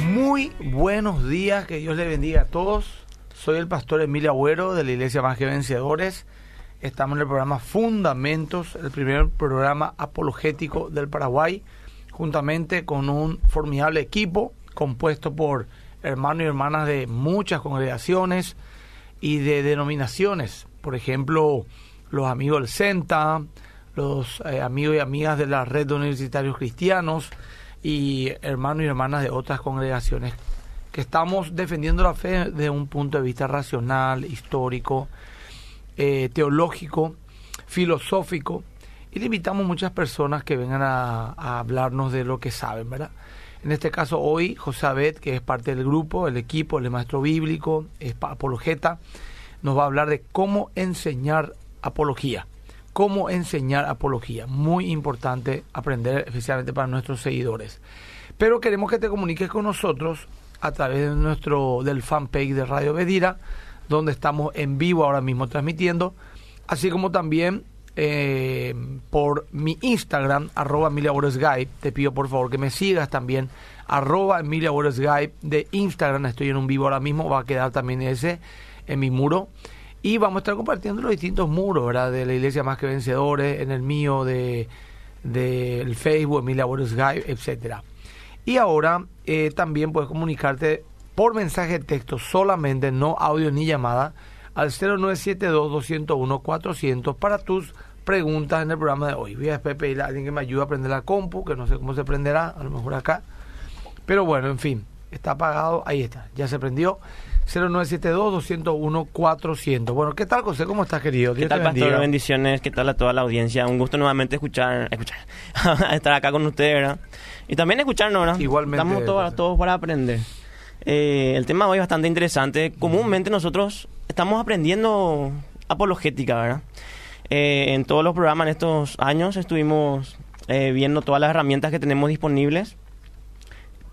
Muy buenos días, que Dios le bendiga a todos. Soy el pastor Emilio Agüero de la Iglesia Más que Vencedores. Estamos en el programa Fundamentos, el primer programa apologético del Paraguay, juntamente con un formidable equipo compuesto por hermanos y hermanas de muchas congregaciones y de denominaciones. Por ejemplo, los amigos del CENTA, los eh, amigos y amigas de la Red de Universitarios Cristianos, y hermanos y hermanas de otras congregaciones que estamos defendiendo la fe desde un punto de vista racional, histórico, eh, teológico, filosófico, y le invitamos muchas personas que vengan a, hablarnos de lo que saben, ¿verdad? En este caso hoy José Abed, que es parte del grupo, el equipo, el maestro bíblico, es apologeta, nos va a hablar de cómo enseñar apología cómo enseñar apología. Muy importante aprender, especialmente para nuestros seguidores. Pero queremos que te comuniques con nosotros a través de nuestro del fanpage de Radio Bedira, donde estamos en vivo ahora mismo transmitiendo, así como también eh, por mi Instagram, arroba Emilia Te pido por favor que me sigas también, arroba Emilia de Instagram. Estoy en un vivo ahora mismo, va a quedar también ese en mi muro. Y vamos a estar compartiendo los distintos muros, ¿verdad? De la Iglesia Más que Vencedores, en el mío, de del Facebook, Emilia Boris Guy, etcétera. Y ahora eh, también puedes comunicarte por mensaje de texto solamente, no audio ni llamada, al 0972-201-400 para tus preguntas en el programa de hoy. Voy a pedirle a alguien que me ayude a aprender la compu, que no sé cómo se prenderá, a lo mejor acá. Pero bueno, en fin, está apagado, ahí está, ya se prendió. 0972-201-400. Bueno, ¿qué tal, José? ¿Cómo estás, querido? ¿Qué tal, Pastor? Bendiciones. ¿Qué tal a toda la audiencia? Un gusto nuevamente escuchar, escuchar estar acá con ustedes, ¿verdad? Y también escucharnos, ¿verdad? Igualmente. Estamos todos, todos para aprender. Eh, el tema hoy es bastante interesante. Comúnmente nosotros estamos aprendiendo apologética, ¿verdad? Eh, en todos los programas en estos años estuvimos eh, viendo todas las herramientas que tenemos disponibles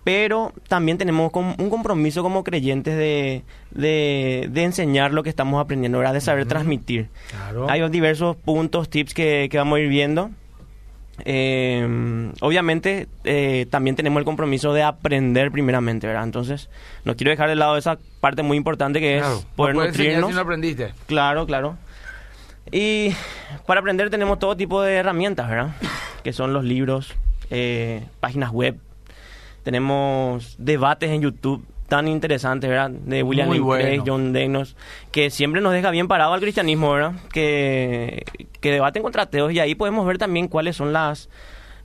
pero también tenemos un compromiso como creyentes de, de, enseñar lo que estamos aprendiendo, ¿verdad? de saber transmitir. Hay diversos puntos, tips que, que vamos a ir viendo. Eh, obviamente eh, también tenemos el compromiso de aprender primeramente, ¿verdad? Entonces, no quiero dejar de lado esa parte muy importante que es poder nutrirnos. Si no aprendiste. Claro, claro. Y para aprender tenemos todo tipo de herramientas, ¿verdad? Que son los libros, eh, páginas web, tenemos debates en YouTube tan interesantes, ¿verdad? De William Lane John Degnos, que siempre nos deja bien parado al cristianismo, ¿verdad? Que, que debaten contra ateos y ahí podemos ver también cuáles son las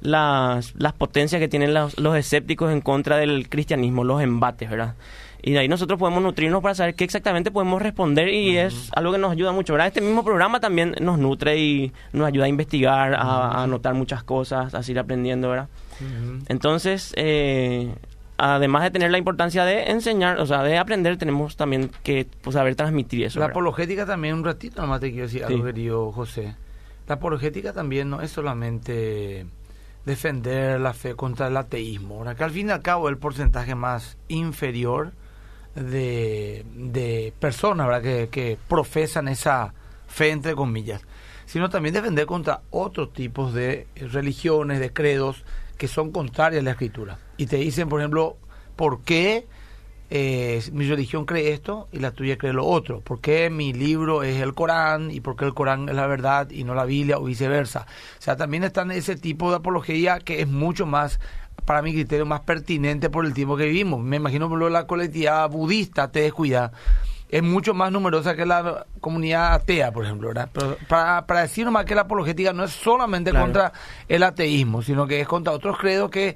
las, las potencias que tienen los, los escépticos en contra del cristianismo, los embates, ¿verdad? Y de ahí nosotros podemos nutrirnos para saber qué exactamente podemos responder y es algo que nos ayuda mucho, ¿verdad? Este mismo programa también nos nutre y nos ayuda a investigar, a, anotar muchas cosas, a seguir aprendiendo, ¿verdad? Entonces, eh, además de tener la importancia de enseñar, o sea, de aprender, tenemos también que pues, saber transmitir eso. La apologética también, un ratito nomás te quiero decir algo, querido José. La apologética también no es solamente defender la fe contra el ateísmo, que al fin y al cabo el porcentaje más inferior de, de personas ¿verdad? Que, que profesan esa fe, entre comillas, sino también defender contra otros tipos de religiones, de credos que son contrarias a la escritura. Y te dicen, por ejemplo, ¿por qué eh, mi religión cree esto y la tuya cree lo otro? ¿Por qué mi libro es el Corán y por qué el Corán es la verdad y no la Biblia o viceversa? O sea, también están ese tipo de apología que es mucho más para mi criterio más pertinente por el tiempo que vivimos. Me imagino por la colectividad budista te descuida es mucho más numerosa que la comunidad atea, por ejemplo, ¿verdad? Pero para, para decir nomás que la apologética no es solamente contra el ateísmo, sino que es contra otros credos que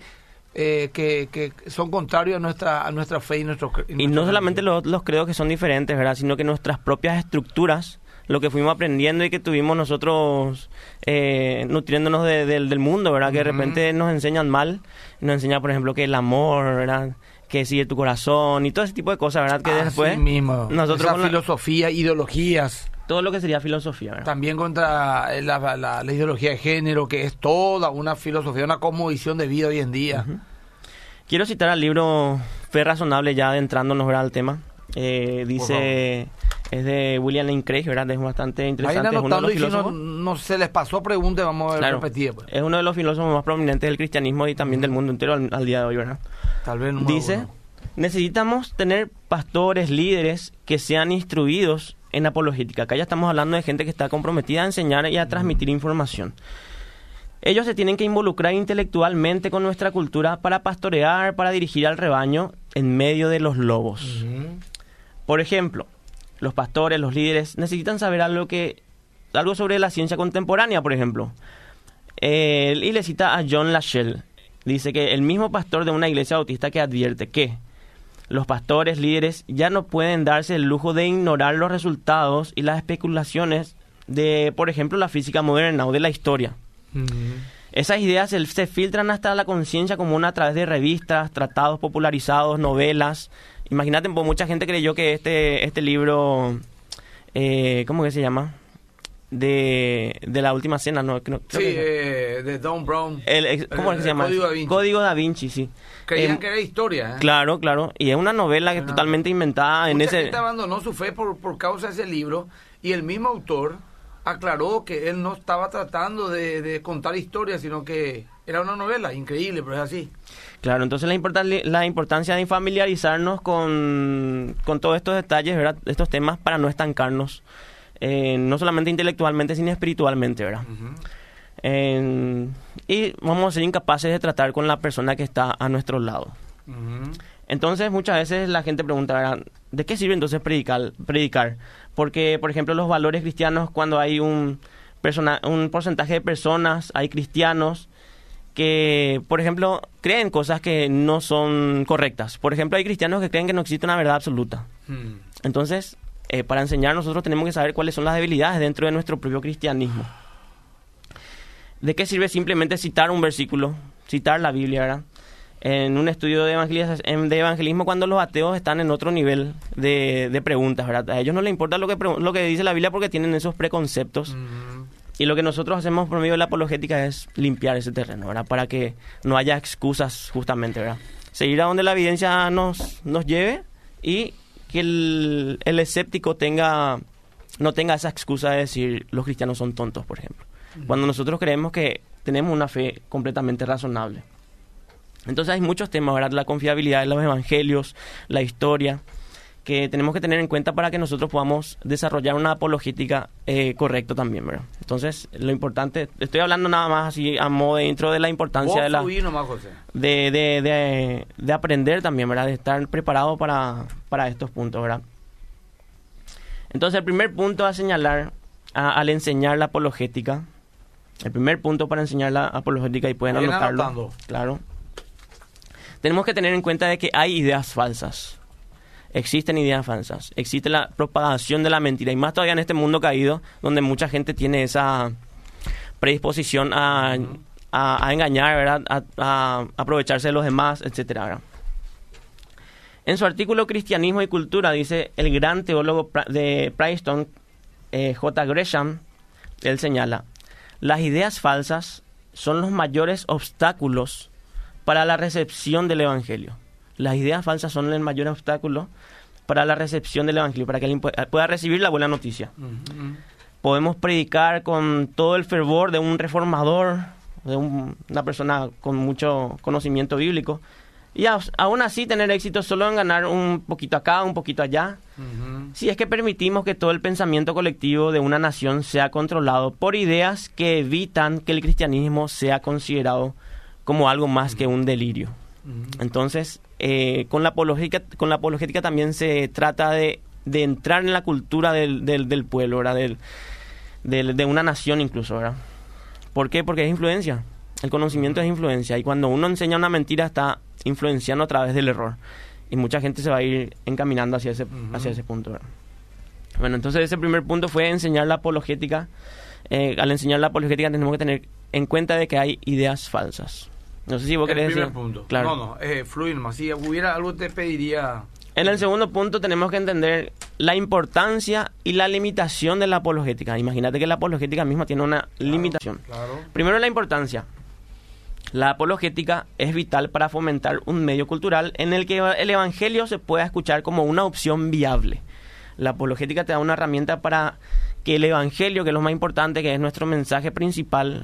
eh, que, que, son contrarios a nuestra a nuestra fe y nuestro y, no solamente los, los credos que son diferentes verdad sino que nuestras propias estructuras lo que fuimos aprendiendo y que tuvimos nosotros eh, nutriéndonos del mundo, ¿verdad? Que de repente nos enseñan mal, nos enseñan, por ejemplo, que el amor, ¿verdad? Que sigue tu corazón y todo ese tipo de cosas, ¿verdad? Que después mismo. nosotros Esa filosofía, ideologías. Todo lo que sería filosofía, ¿verdad? También contra la, la, ideología de género, que es toda una filosofía, una cosmovisión de vida hoy en día. Quiero citar al libro Fe Razonable, ya adentrándonos ¿verdad? al tema. Eh, dice es de William Lane Craig, ¿verdad? Es bastante interesante. de los filósofos... no, se les pasó pregunta, vamos a repetir. Pues. Es uno de los filósofos más prominentes del cristianismo y también del mundo entero al, día de hoy, ¿verdad? Tal vez Dice, necesitamos tener pastores, líderes que sean instruidos en apologética. Acá ya estamos hablando de gente que está comprometida a enseñar y a transmitir información. Ellos se tienen que involucrar intelectualmente con nuestra cultura para pastorear, para dirigir al rebaño en medio de los lobos. Por ejemplo, los pastores, los líderes necesitan saber algo que algo sobre la ciencia contemporánea, por ejemplo. Eh, y le cita a John Lachelle. Dice que el mismo pastor de una iglesia bautista que advierte que los pastores líderes ya no pueden darse el lujo de ignorar los resultados y las especulaciones de, por ejemplo, la física moderna o de la historia. Esas ideas se, filtran hasta la conciencia común a través de revistas, tratados popularizados, novelas. Imagínate, pues, mucha gente creyó que este, este libro, eh, ¿cómo que se llama? de, de la última cena, ¿no? sí, eh, de Don Brown. ¿Cómo se llama? Código da Vinci. Código da Vinci, sí. Creían em, que era historia. ¿eh? Claro, claro. Y es una novela que totalmente inventada en ese... gente abandonó su fe por, por causa de ese libro y el mismo autor aclaró que él no estaba tratando de, de contar historias, sino que era una novela. Increíble, pero es así. Claro, entonces la, la importancia de familiarizarnos con, con todos estos detalles, ¿verdad? estos temas, para no estancarnos eh, no solamente intelectualmente, sino espiritualmente, ¿verdad? y vamos a ser incapaces de tratar con la persona que está a nuestro lado. Entonces, muchas veces la gente pregunta, ¿de qué sirve entonces predicar? predicar? Porque, por ejemplo, los valores cristianos, cuando hay un, persona, un porcentaje de personas, hay cristianos que, por ejemplo, creen cosas que no son correctas. Por ejemplo, hay cristianos que creen que no existe una verdad absoluta. Entonces, eh, para enseñar nosotros tenemos que saber cuáles son las debilidades dentro de nuestro propio cristianismo. ¿De qué sirve simplemente citar un versículo, citar la Biblia, ¿verdad? En un estudio de, de evangelismo cuando los ateos están en otro nivel de, preguntas, ¿verdad? A ellos no les importa lo que, lo que dice la Biblia porque tienen esos preconceptos. Y lo que nosotros hacemos por medio de la apologética es limpiar ese terreno, ¿verdad? Para que no haya excusas justamente, ¿verdad? Seguir a donde la evidencia nos, nos lleve y que el, escéptico tenga no tenga esa excusa de decir los cristianos son tontos, por ejemplo. Cuando nosotros creemos que tenemos una fe completamente razonable. Entonces hay muchos temas, ¿verdad? La confiabilidad de los evangelios, la historia, que tenemos que tener en cuenta para que nosotros podamos desarrollar una apologética eh, correcta también, ¿verdad? Entonces, lo importante, estoy hablando nada más así a modo dentro de la importancia de la... De, de, de, aprender también, ¿verdad? De estar preparado para, para estos puntos, ¿verdad? Entonces, el primer punto a señalar al enseñar la apologética, el primer punto para enseñar la apologética, y pueden anotarlo, claro, tenemos que tener en cuenta de que hay ideas falsas existen ideas falsas, existe la propagación de la mentira, y más todavía en este mundo caído, donde mucha gente tiene esa predisposición a, engañar, ¿verdad? A, aprovecharse de los demás, etcétera. En su artículo Cristianismo y Cultura, dice el gran teólogo de Princeton, eh, J. Gresham, él señala, las ideas falsas son los mayores obstáculos para la recepción del Evangelio las ideas falsas son el mayor obstáculo para la recepción del Evangelio, para que alguien pueda recibir la buena noticia. Podemos predicar con todo el fervor de un reformador, de una persona con mucho conocimiento bíblico, y aún así tener éxito solo en ganar un poquito acá, un poquito allá. Si es que permitimos que todo el pensamiento colectivo de una nación sea controlado por ideas que evitan que el cristianismo sea considerado como algo más que un delirio. Entonces, eh, con, la apologética, con la apologética también se trata de, de entrar en la cultura del, del, pueblo, ¿verdad? Del, de una nación incluso, ¿verdad? ¿Por qué? Porque es influencia. El conocimiento es influencia. Y cuando uno enseña una mentira está influenciando a través del error. Y mucha gente se va a ir encaminando hacia ese, hacia ese punto. ¿verdad? Bueno, entonces ese primer punto fue enseñar la apologética. Eh, al enseñar la apologética tenemos que tener en cuenta de que hay ideas falsas. No sé si vos querés decir. punto. Claro. No, no, eh, fluir más. Si hubiera algo te pediría... En el segundo punto tenemos que entender la importancia y la limitación de la apologética. Imagínate que la apologética misma tiene una limitación. Claro. Primero la importancia. La apologética es vital para fomentar un medio cultural en el que el evangelio se pueda escuchar como una opción viable. La apologética te da una herramienta para que el evangelio, que es lo más importante, que es nuestro mensaje principal,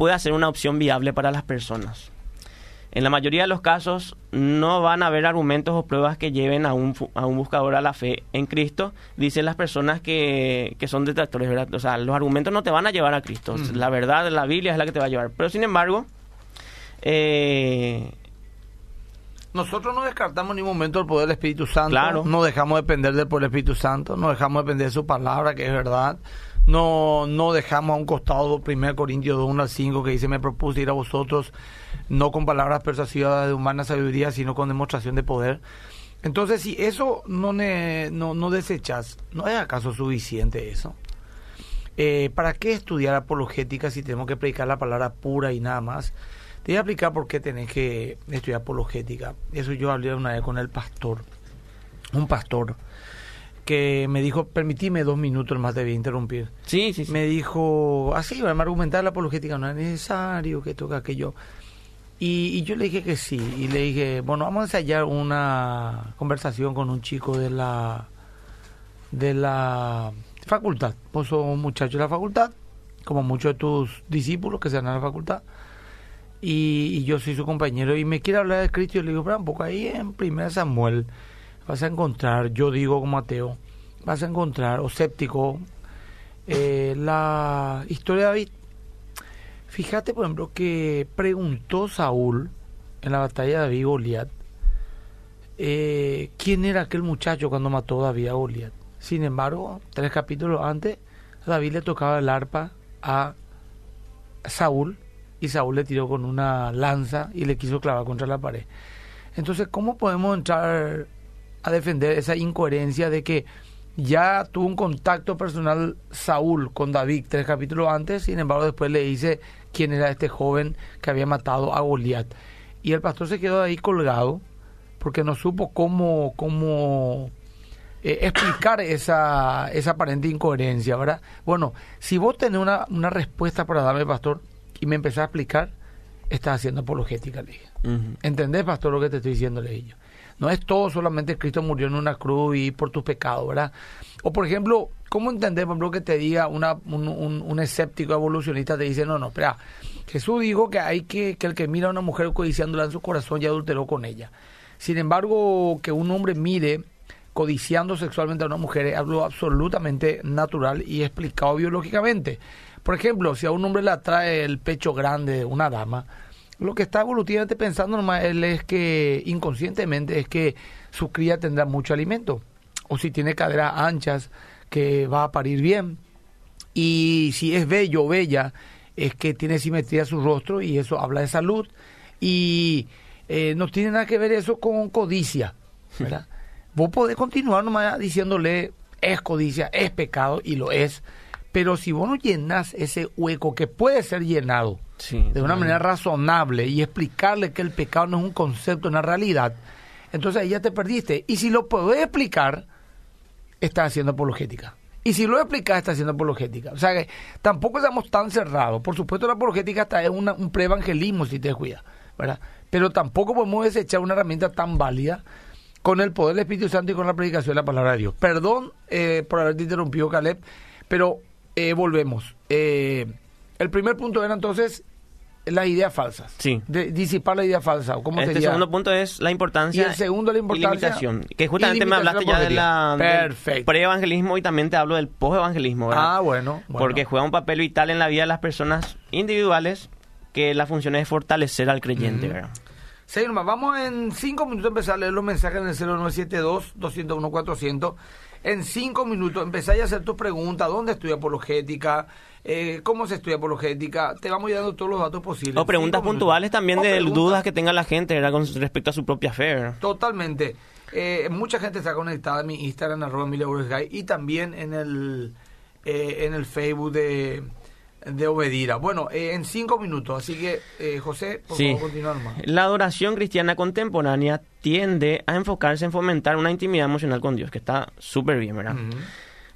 pueda ser una opción viable para las personas. En la mayoría de los casos no van a haber argumentos o pruebas que lleven a un, a un buscador a la fe en Cristo, dicen las personas que, que son detractores, ¿verdad? O sea, los argumentos no te van a llevar a Cristo. Mm. La verdad, la Biblia es la que te va a llevar. Pero sin embargo, eh, Nosotros no descartamos en ningún momento el poder del Espíritu Santo. Claro. No dejamos de depender del poder del Espíritu Santo. No dejamos de depender de su palabra, que es verdad. No, no dejamos a un costado 1 Corintios 2, 1 al 5, que dice, me propuse ir a vosotros, no con palabras persuasivas de humana sabiduría, sino con demostración de poder. Entonces, si eso no, ne- no, no desechas, ¿no es acaso suficiente eso? Eh, ¿Para qué estudiar apologética si tenemos que predicar la palabra pura y nada más? Te voy a explicar por qué tenés que estudiar apologética. Eso yo hablé una vez con el pastor, un pastor, que me dijo, permitime dos minutos más, te voy a interrumpir. sí, sí, sí. Me dijo, así, va a argumentar la apologética, no es necesario que toque aquello. Y, y yo le dije que sí, y le dije, bueno, vamos a ensayar una conversación con un chico de la de la facultad. Vos sos un muchacho de la facultad, como muchos de tus discípulos que se van a la facultad. Y, y yo soy su compañero y me quiere hablar de Cristo. Y le digo, pero un poco ahí en 1 Samuel vas a encontrar, yo digo como ateo, vas a encontrar, o séptico, eh, la historia de David. Fíjate, por ejemplo, que preguntó Saúl en la batalla de David Goliat, eh, ¿quién era aquel muchacho cuando mató a David a Goliat? Sin embargo, tres capítulos antes, David le tocaba el arpa a Saúl y Saúl le tiró con una lanza y le quiso clavar contra la pared. Entonces, ¿cómo podemos entrar a defender esa incoherencia de que ya tuvo un contacto personal Saúl con David tres capítulos antes, sin embargo después le dice quién era este joven que había matado a Goliat. Y el pastor se quedó ahí colgado porque no supo cómo, cómo eh, explicar esa, esa aparente incoherencia, ¿verdad? Bueno, si vos tenés una, una respuesta para darme, pastor, y me empezás a explicar, estás haciendo apologética, le dije. ¿Entendés, pastor, lo que te estoy diciendo, le dije yo? No es todo solamente Cristo murió en una cruz y por tus pecados, ¿verdad? O, por ejemplo, ¿cómo entender, por ejemplo, que te diga una, un, un, un escéptico evolucionista, te dice, no, no, espera, Jesús dijo que hay que, que el que mira a una mujer codiciándola en su corazón ya adulteró con ella. Sin embargo, que un hombre mire codiciando sexualmente a una mujer es algo absolutamente natural y explicado biológicamente. Por ejemplo, si a un hombre le atrae el pecho grande de una dama, lo que está evolutivamente pensando nomás él es que inconscientemente es que su cría tendrá mucho alimento. O si tiene caderas anchas, que va a parir bien. Y si es bello o bella, es que tiene simetría su rostro y eso habla de salud. Y eh, no tiene nada que ver eso con codicia. ¿verdad? Vos podés continuar nomás diciéndole es codicia, es pecado y lo es. Pero si vos no llenas ese hueco que puede ser llenado Sí, de una manera razonable y explicarle que el pecado no es un concepto, una realidad, entonces ahí ya te perdiste. Y si lo podés explicar, estás haciendo apologética. Y si lo explicas, estás haciendo apologética. O sea que tampoco estamos tan cerrados. Por supuesto, la apologética está es una- un preevangelismo, si te descuidas, ¿verdad? Pero tampoco podemos desechar una herramienta tan válida con el poder del Espíritu Santo y con la predicación de la palabra de Dios. Perdón eh, por haberte interrumpido, Caleb, pero eh, volvemos. Eh, el primer punto era entonces las ideas falsas. Sí. De, disipar la idea falsa. ¿o ¿Cómo Este sería? segundo punto es la importancia Y el segundo, la importancia- y. Que justamente y me hablaste ya de la del pre-evangelismo y también te hablo del post-evangelismo, ¿verdad? Ah, bueno. bueno. Porque juega un papel vital en la vida de las personas individuales que la función es fortalecer al creyente, Ujú. ¿verdad? Sí, nomás, vamos en cinco minutos a empezar a leer los mensajes en el 0972-201-400. En cinco minutos empezáis a hacer tus preguntas. ¿Dónde estudia apologética? Eh, ¿Cómo se estudia apologética? Te vamos dando todos los datos posibles. O preguntas puntuales también O de preguntas- dudas que tenga la gente, ¿verdad? Con respecto a su propia fe. Totalmente. Eh, mucha gente está conectada en mi Instagram, arroba y también en el, eh, en el Facebook de, de Obedira. Bueno, eh, en cinco minutos, así que, eh, José, por Sí. favor, continúa nomás. La adoración cristiana contemporánea tiende a enfocarse en fomentar una intimidad emocional con Dios, que está súper bien, ¿verdad?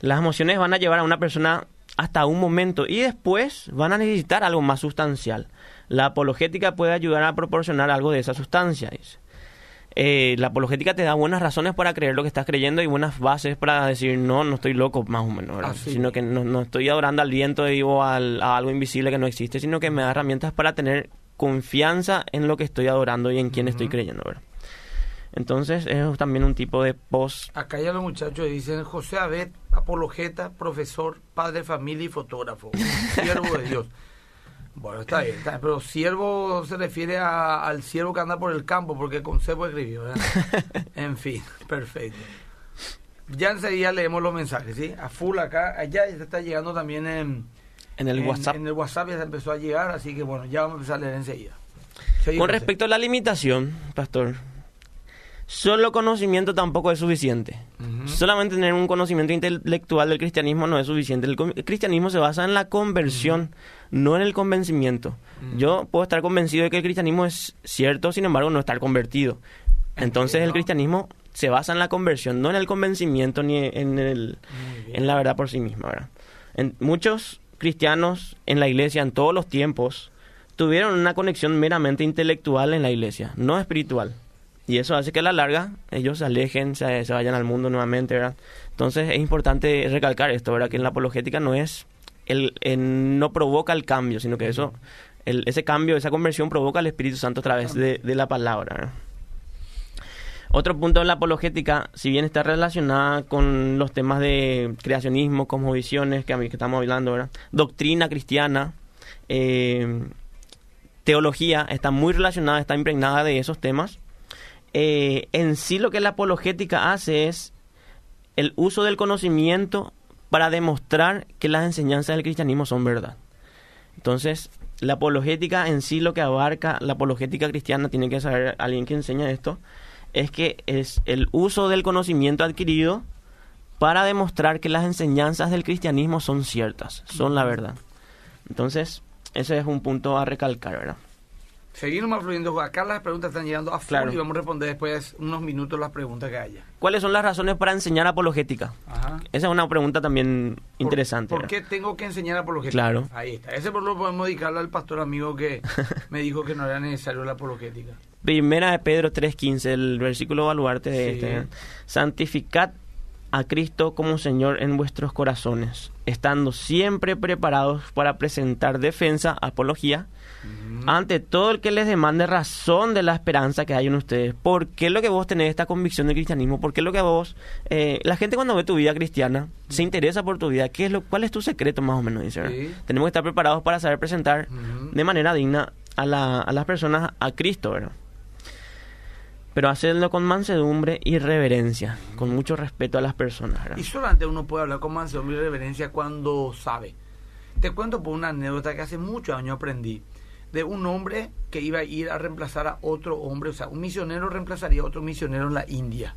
Las emociones van a llevar a una persona hasta un momento y después van a necesitar algo más sustancial. La apologética puede ayudar a proporcionar algo de esa sustancia. dice. Eh, la apologética te da buenas razones para creer lo que estás creyendo y buenas bases para decir no, no estoy loco, más o menos, ¿verdad? Así. sino que no, no estoy adorando al viento o al- a algo invisible que no existe, sino que me da herramientas para tener confianza en lo que estoy adorando y en quién estoy creyendo, ¿verdad? Entonces es también un tipo de post. Acá ya los muchachos dicen José Abed, apologeta, profesor, padre familia y fotógrafo, siervo de Dios. Bueno, está bien, está bien, pero siervo se refiere a- al siervo que anda por el campo, porque Concepo escribió, ¿verdad? en fin, perfecto. Ya enseguida leemos los mensajes, ¿sí? A full acá, allá ya está llegando también en, En el en- WhatsApp. En el WhatsApp ya se empezó a llegar, así que bueno, ya vamos a empezar a leer enseguida. Con respecto a la limitación, pastor, solo conocimiento tampoco es suficiente. Solamente tener un conocimiento intelectual del cristianismo no es suficiente. El cristianismo se basa en la conversión, no en el convencimiento. Yo puedo estar convencido de que el cristianismo es cierto, sin embargo, no estar convertido. Entonces el cristianismo se basa en la conversión, no en el convencimiento ni en, el, la verdad por sí misma. ¿verdad? En, muchos cristianos en la iglesia en todos los tiempos tuvieron una conexión meramente intelectual en la iglesia, no espiritual. Y eso hace que a la larga ellos se alejen, se, se vayan al mundo nuevamente, ¿verdad? Entonces es importante recalcar esto, ¿verdad? Que en la apologética no es, el, el- no provoca el cambio, sino que eso, el- ese cambio, esa conversión provoca el Espíritu Santo a través de, de la palabra. Otro punto de la apologética, si bien está relacionada con los temas de creacionismo, cosmovisiones, que, a mí- que estamos hablando. Doctrina cristiana, eh, teología, está muy relacionada, está impregnada de esos temas. Eh, en sí lo que la apologética hace es el uso del conocimiento para demostrar que las enseñanzas del cristianismo son verdad. Entonces, la apologética en sí lo que abarca, la apologética cristiana, tiene que saber alguien que enseña esto, es que es el uso del conocimiento adquirido para demostrar que las enseñanzas del cristianismo son ciertas, son la verdad. Entonces, ese es un punto a recalcar, ¿verdad? Seguimos más fluyendo. Acá las preguntas están llegando a full Claro. y vamos a responder después unos minutos las preguntas que haya. ¿Cuáles son las razones para enseñar apologética? Ajá. Esa es una pregunta también ¿Por- interesante. ¿Por, qué tengo que enseñar apologética? Claro. Ahí está. Ese por lo podemos dedicarle al pastor amigo que me dijo que no era necesario la apologética. Primera de Pedro 3.15, el versículo baluarte de Sí. este. Santificad a Cristo como Señor en vuestros corazones, estando siempre preparados para presentar defensa, apología, ante todo el que les demande razón de la esperanza que hay en ustedes. ¿Por qué lo que vos tenés esta convicción del cristianismo? ¿Por qué lo que vos... eh, la gente cuando ve tu vida cristiana se interesa por tu vida. ¿Qué es lo, ¿Cuál es tu secreto más o menos? Dice. Tenemos que estar preparados para saber presentar de manera digna a, la- a las personas a Cristo, ¿verdad? Pero hacerlo con mansedumbre y reverencia, con mucho respeto a las personas, ¿verdad? Y solamente uno puede hablar con mansedumbre y reverencia cuando sabe. Te cuento por una anécdota que hace muchos años aprendí de un hombre que iba a ir a reemplazar a otro hombre, o sea, un misionero reemplazaría a otro misionero en la India.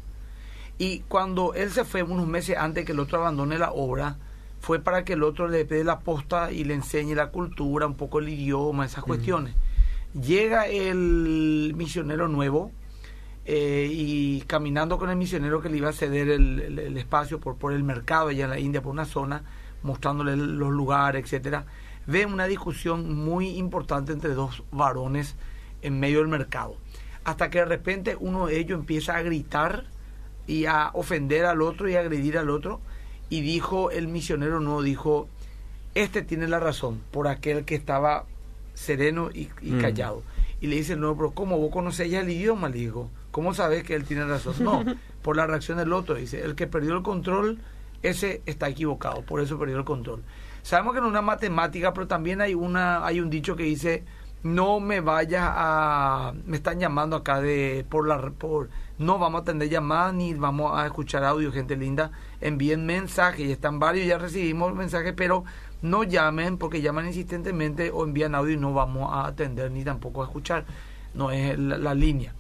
Y cuando él se fue unos meses antes que el otro abandone la obra, fue para que el otro le dé la posta y le enseñe la cultura, un poco el idioma, esas cuestiones. Llega el misionero nuevo eh, y caminando con el misionero que le iba a ceder el, el- el espacio por, por el mercado allá en la India, por una zona, mostrándole los lugares, etcétera, ve una discusión muy importante entre dos varones en medio del mercado. Hasta que de repente uno de ellos empieza a gritar y a ofender al otro y a agredir al otro. Y dijo el misionero no, dijo, este tiene la razón por aquel que estaba sereno y, y Mm. callado. Y le dice, no, pero ¿cómo vos conocés ya el idioma? Le dijo, ¿cómo sabes que él tiene razón? No, por la reacción del otro. Dice, el que perdió el control, ese está equivocado, por eso perdió el control. Sabemos que no es una matemática, pero también hay, una, hay un dicho que dice, no me vayas a... Me están llamando acá de por la... Por, no vamos a atender llamadas ni vamos a escuchar audio, gente linda. Envíen mensajes, y están varios, ya recibimos mensajes, pero no llamen porque llaman insistentemente o envían audio y no vamos a atender ni tampoco a escuchar. No es la, la línea.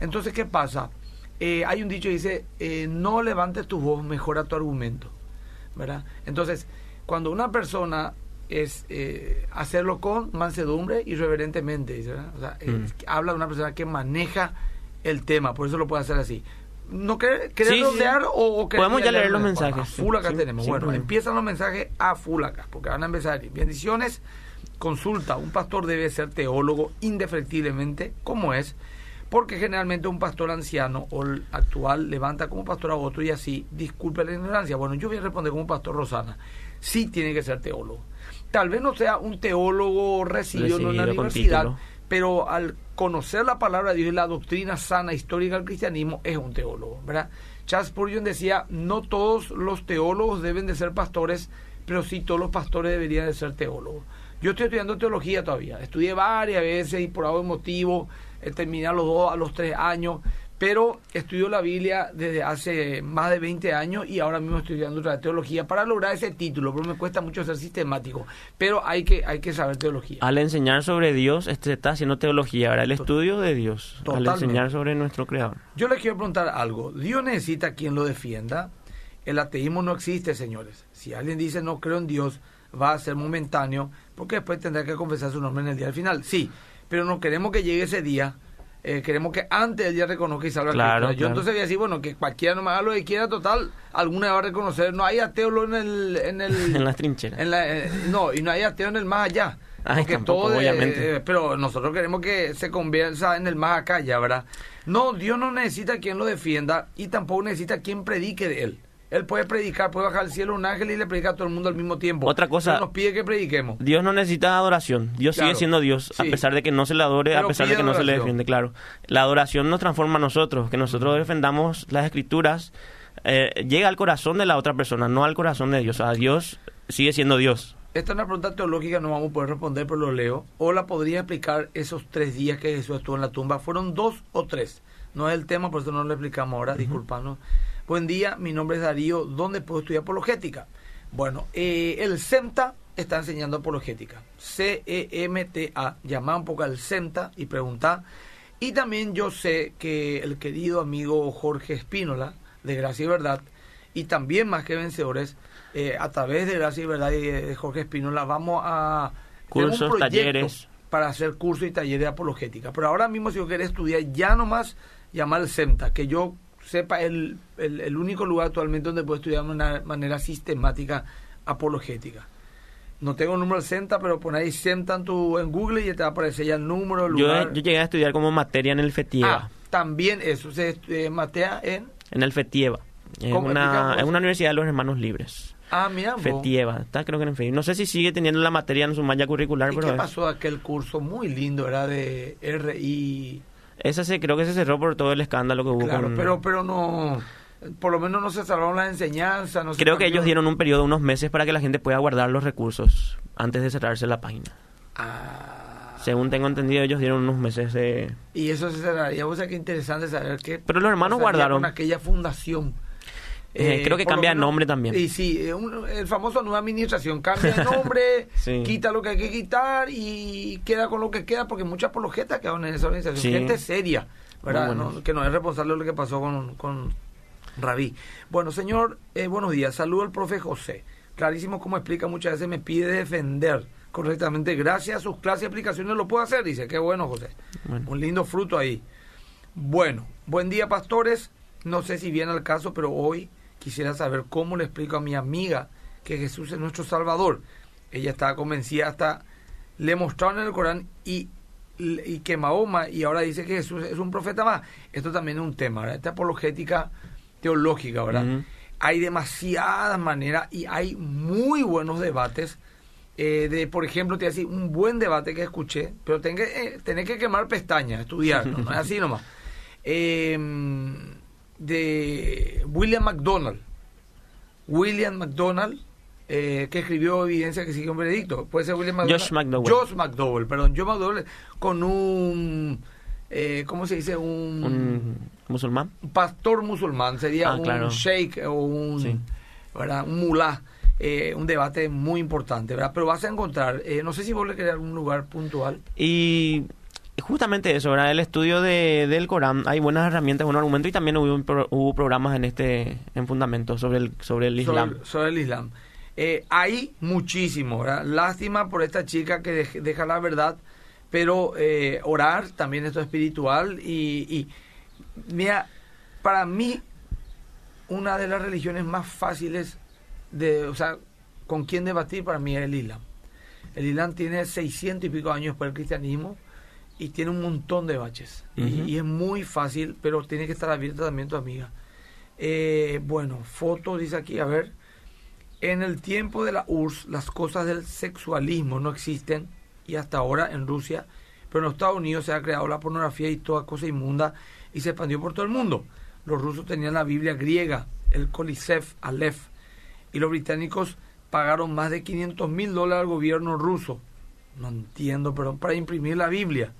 Entonces, ¿qué pasa? Eh, hay un dicho que dice, eh, no levantes tu voz, mejora tu argumento. ¿Verdad? Entonces, cuando una persona es eh, hacerlo con mansedumbre y reverentemente. O sea, Mm. habla de una persona que maneja el tema, por eso lo puede hacer así. ¿No querés, sí. rodear o, o Podemos ya leer los Bueno, mensajes, a full acá sí, tenemos. bueno, problema. empiezan los mensajes a full acá, porque van a empezar. Bendiciones, consulta. Un pastor debe ser teólogo indefectiblemente, como es, porque generalmente un pastor anciano o el actual levanta como pastor a otro y así, disculpe la ignorancia. Bueno, yo voy a responder como pastor Rosana. Sí tiene que ser teólogo. Tal vez no sea un teólogo recibido en una universidad, título. pero al conocer la palabra de Dios y la doctrina sana histórica del cristianismo es un teólogo, ¿verdad? Charles Spurgeon decía, no todos los teólogos deben de ser pastores, pero sí todos los pastores deberían de ser teólogos. Yo estoy estudiando teología todavía, estudié varias veces y por algún motivo he terminado los dos a los tres años, pero estudio la Biblia desde hace más de 20 años y ahora mismo estoy estudiando otra teología para lograr ese título, pero me cuesta mucho ser sistemático, pero hay que, hay que saber teología. Al enseñar sobre Dios, este está haciendo teología, ahora el estudio de Dios, al enseñar sobre nuestro Creador. Yo les quiero preguntar algo, ¿Dios necesita quien lo defienda? El ateísmo no existe, señores. Si alguien dice no creo en Dios, va a ser momentáneo, porque después tendrá que confesar su nombre en el día del final. Sí, pero no queremos que llegue ese día eh, queremos que antes del día reconozca y salga claro, Yo entonces voy a decir, bueno, que cualquiera no me haga lo que quiera, total, alguna va a reconocer. No hay ateo en el... En, el, en las trincheras. En la, eh, no, y no hay ateo en el más allá. porque todo obviamente. Eh, pero nosotros queremos que se convierta en el más acá ya, ¿verdad? No, Dios no necesita quien lo defienda y tampoco necesita quien predique de él. Él puede predicar, puede bajar al cielo un ángel y le predica a todo el mundo al mismo tiempo. Otra cosa. nos pide que prediquemos. Dios no necesita adoración. Dios sigue siendo Dios, a pesar de que no se le adore, a pesar de que no se le defiende, claro. La adoración nos transforma a nosotros, que nosotros defendamos las escrituras. Eh, llega al corazón de la otra persona, no al corazón de Dios. O sea, Dios sigue siendo Dios. Esta es una pregunta teológica, no vamos a poder responder, pero lo leo. O la podría explicar esos tres días que Jesús estuvo en la tumba. ¿Fueron dos o tres? No es el tema, por eso no lo explicamos ahora, uh Buen día, mi nombre es Darío. ¿Dónde puedo estudiar apologética? Bueno, eh, el CEMTA está enseñando apologética. C-E-M-T-A. Llama un poco al CEMTA y pregunta. Y también yo sé que el querido amigo Jorge Espínola, de Gracia y Verdad, y también más que vencedores, eh, a través de Gracia y Verdad y de Jorge Espínola, vamos a... Cursos, talleres. Para hacer cursos y talleres de apologética. Pero ahora mismo, si yo quiero estudiar, ya nomás llamar al CEMTA, que yo sepa el, el, único lugar actualmente donde puedo estudiar de una manera sistemática apologética. No tengo el número del CENTA, pero pon ahí CENTA en, tu, en Google y te va a aparecer ya el número, el lugar. Yo, llegué a estudiar como materia en el FETIEVA. Ah, también eso, se eh, matea en... En el FETIEVA. Es una, es una universidad de los hermanos libres. Ah, mira. FETIEVA, está creo que en fin. No sé si sigue teniendo la materia en su malla curricular, ¿Y pero... ¿Qué pasó aquel curso muy lindo? Era de RI... Esa se, creo que se cerró por todo el escándalo que hubo. Claro, pero, pero no, por lo menos no se cerraron las enseñanzas. No creo que ellos dieron un periodo de unos meses para que la gente pueda guardar los recursos antes de cerrarse la página. Ah. Según tengo entendido, ellos dieron unos meses de... Y eso se cerraría. O sea, qué interesante saber que... Pero los hermanos guardaron... Con aquella fundación. Eh, creo que cambia de nombre también. Y sí, eh, el famoso nueva administración cambia de nombre, quita lo que hay que quitar y queda con lo que queda, porque muchas apologetas quedaron en esa organización. Gente seria, ¿verdad? que no es responsable de lo que pasó con, con Rabí. Bueno, señor, eh, buenos días. Saludo al profe José. Clarísimo como explica, muchas veces me pide defender correctamente. Gracias a sus clases y aplicaciones lo puedo hacer, dice. Qué bueno, José. Un lindo fruto ahí. Bueno, buen día, pastores. No sé si viene al caso, pero hoy quisiera saber cómo le explico a mi amiga que Jesús es nuestro Salvador. Ella estaba convencida hasta le mostraron en el Corán y, y que Mahoma y ahora dice que Jesús es un profeta más. Esto también es un tema, ¿verdad? Esta apologética teológica, ¿verdad? Hay demasiadas maneras y hay muy buenos debates. Eh, de, por ejemplo, te voy a decir, un buen debate que escuché, pero tenés que, eh, que quemar pestañas, estudiar, ¿no? es así nomás. Eh, de William McDonald. William McDonald, eh, que escribió Evidencia que sigue un veredicto. Puede ser William McDonald. Josh McDowell. Josh McDowell, perdón. Josh McDowell con un. Eh, ¿Cómo se dice? Un, ¿Un musulmán. Un pastor musulmán. Sería ah, un sheikh o un. ¿verdad? Un mulá. Eh, un debate muy importante, ¿verdad? Pero vas a encontrar, eh, no sé si vos le querés un lugar puntual. Y justamente eso. El estudio de, del Corán, hay buenas herramientas, buenos argumentos y también hubo, hubo programas en este en fundamento sobre el, sobre el Islam. Sobre, el Islam. Eh, hay muchísimo. Lástima por esta chica que deja la verdad, pero eh, orar también esto es espiritual y, y, mira, para mí, una de las religiones más fáciles de, o sea, con quién debatir para mí es el Islam. El Islam tiene 600 y pico años por el cristianismo y tiene un montón de baches. y, es muy fácil, pero tiene que estar abierta también tu amiga. Eh, bueno, foto dice aquí, a ver. En el tiempo de la URSS, las cosas del sexualismo no existen y hasta ahora en Rusia pero en los Estados Unidos se ha creado la pornografía y toda cosa inmunda y se expandió por todo el mundo. Los rusos tenían la Biblia griega, el Kolisef, Aleph, y los británicos pagaron más de 500 mil dólares al gobierno ruso. No entiendo, pero para imprimir la Biblia.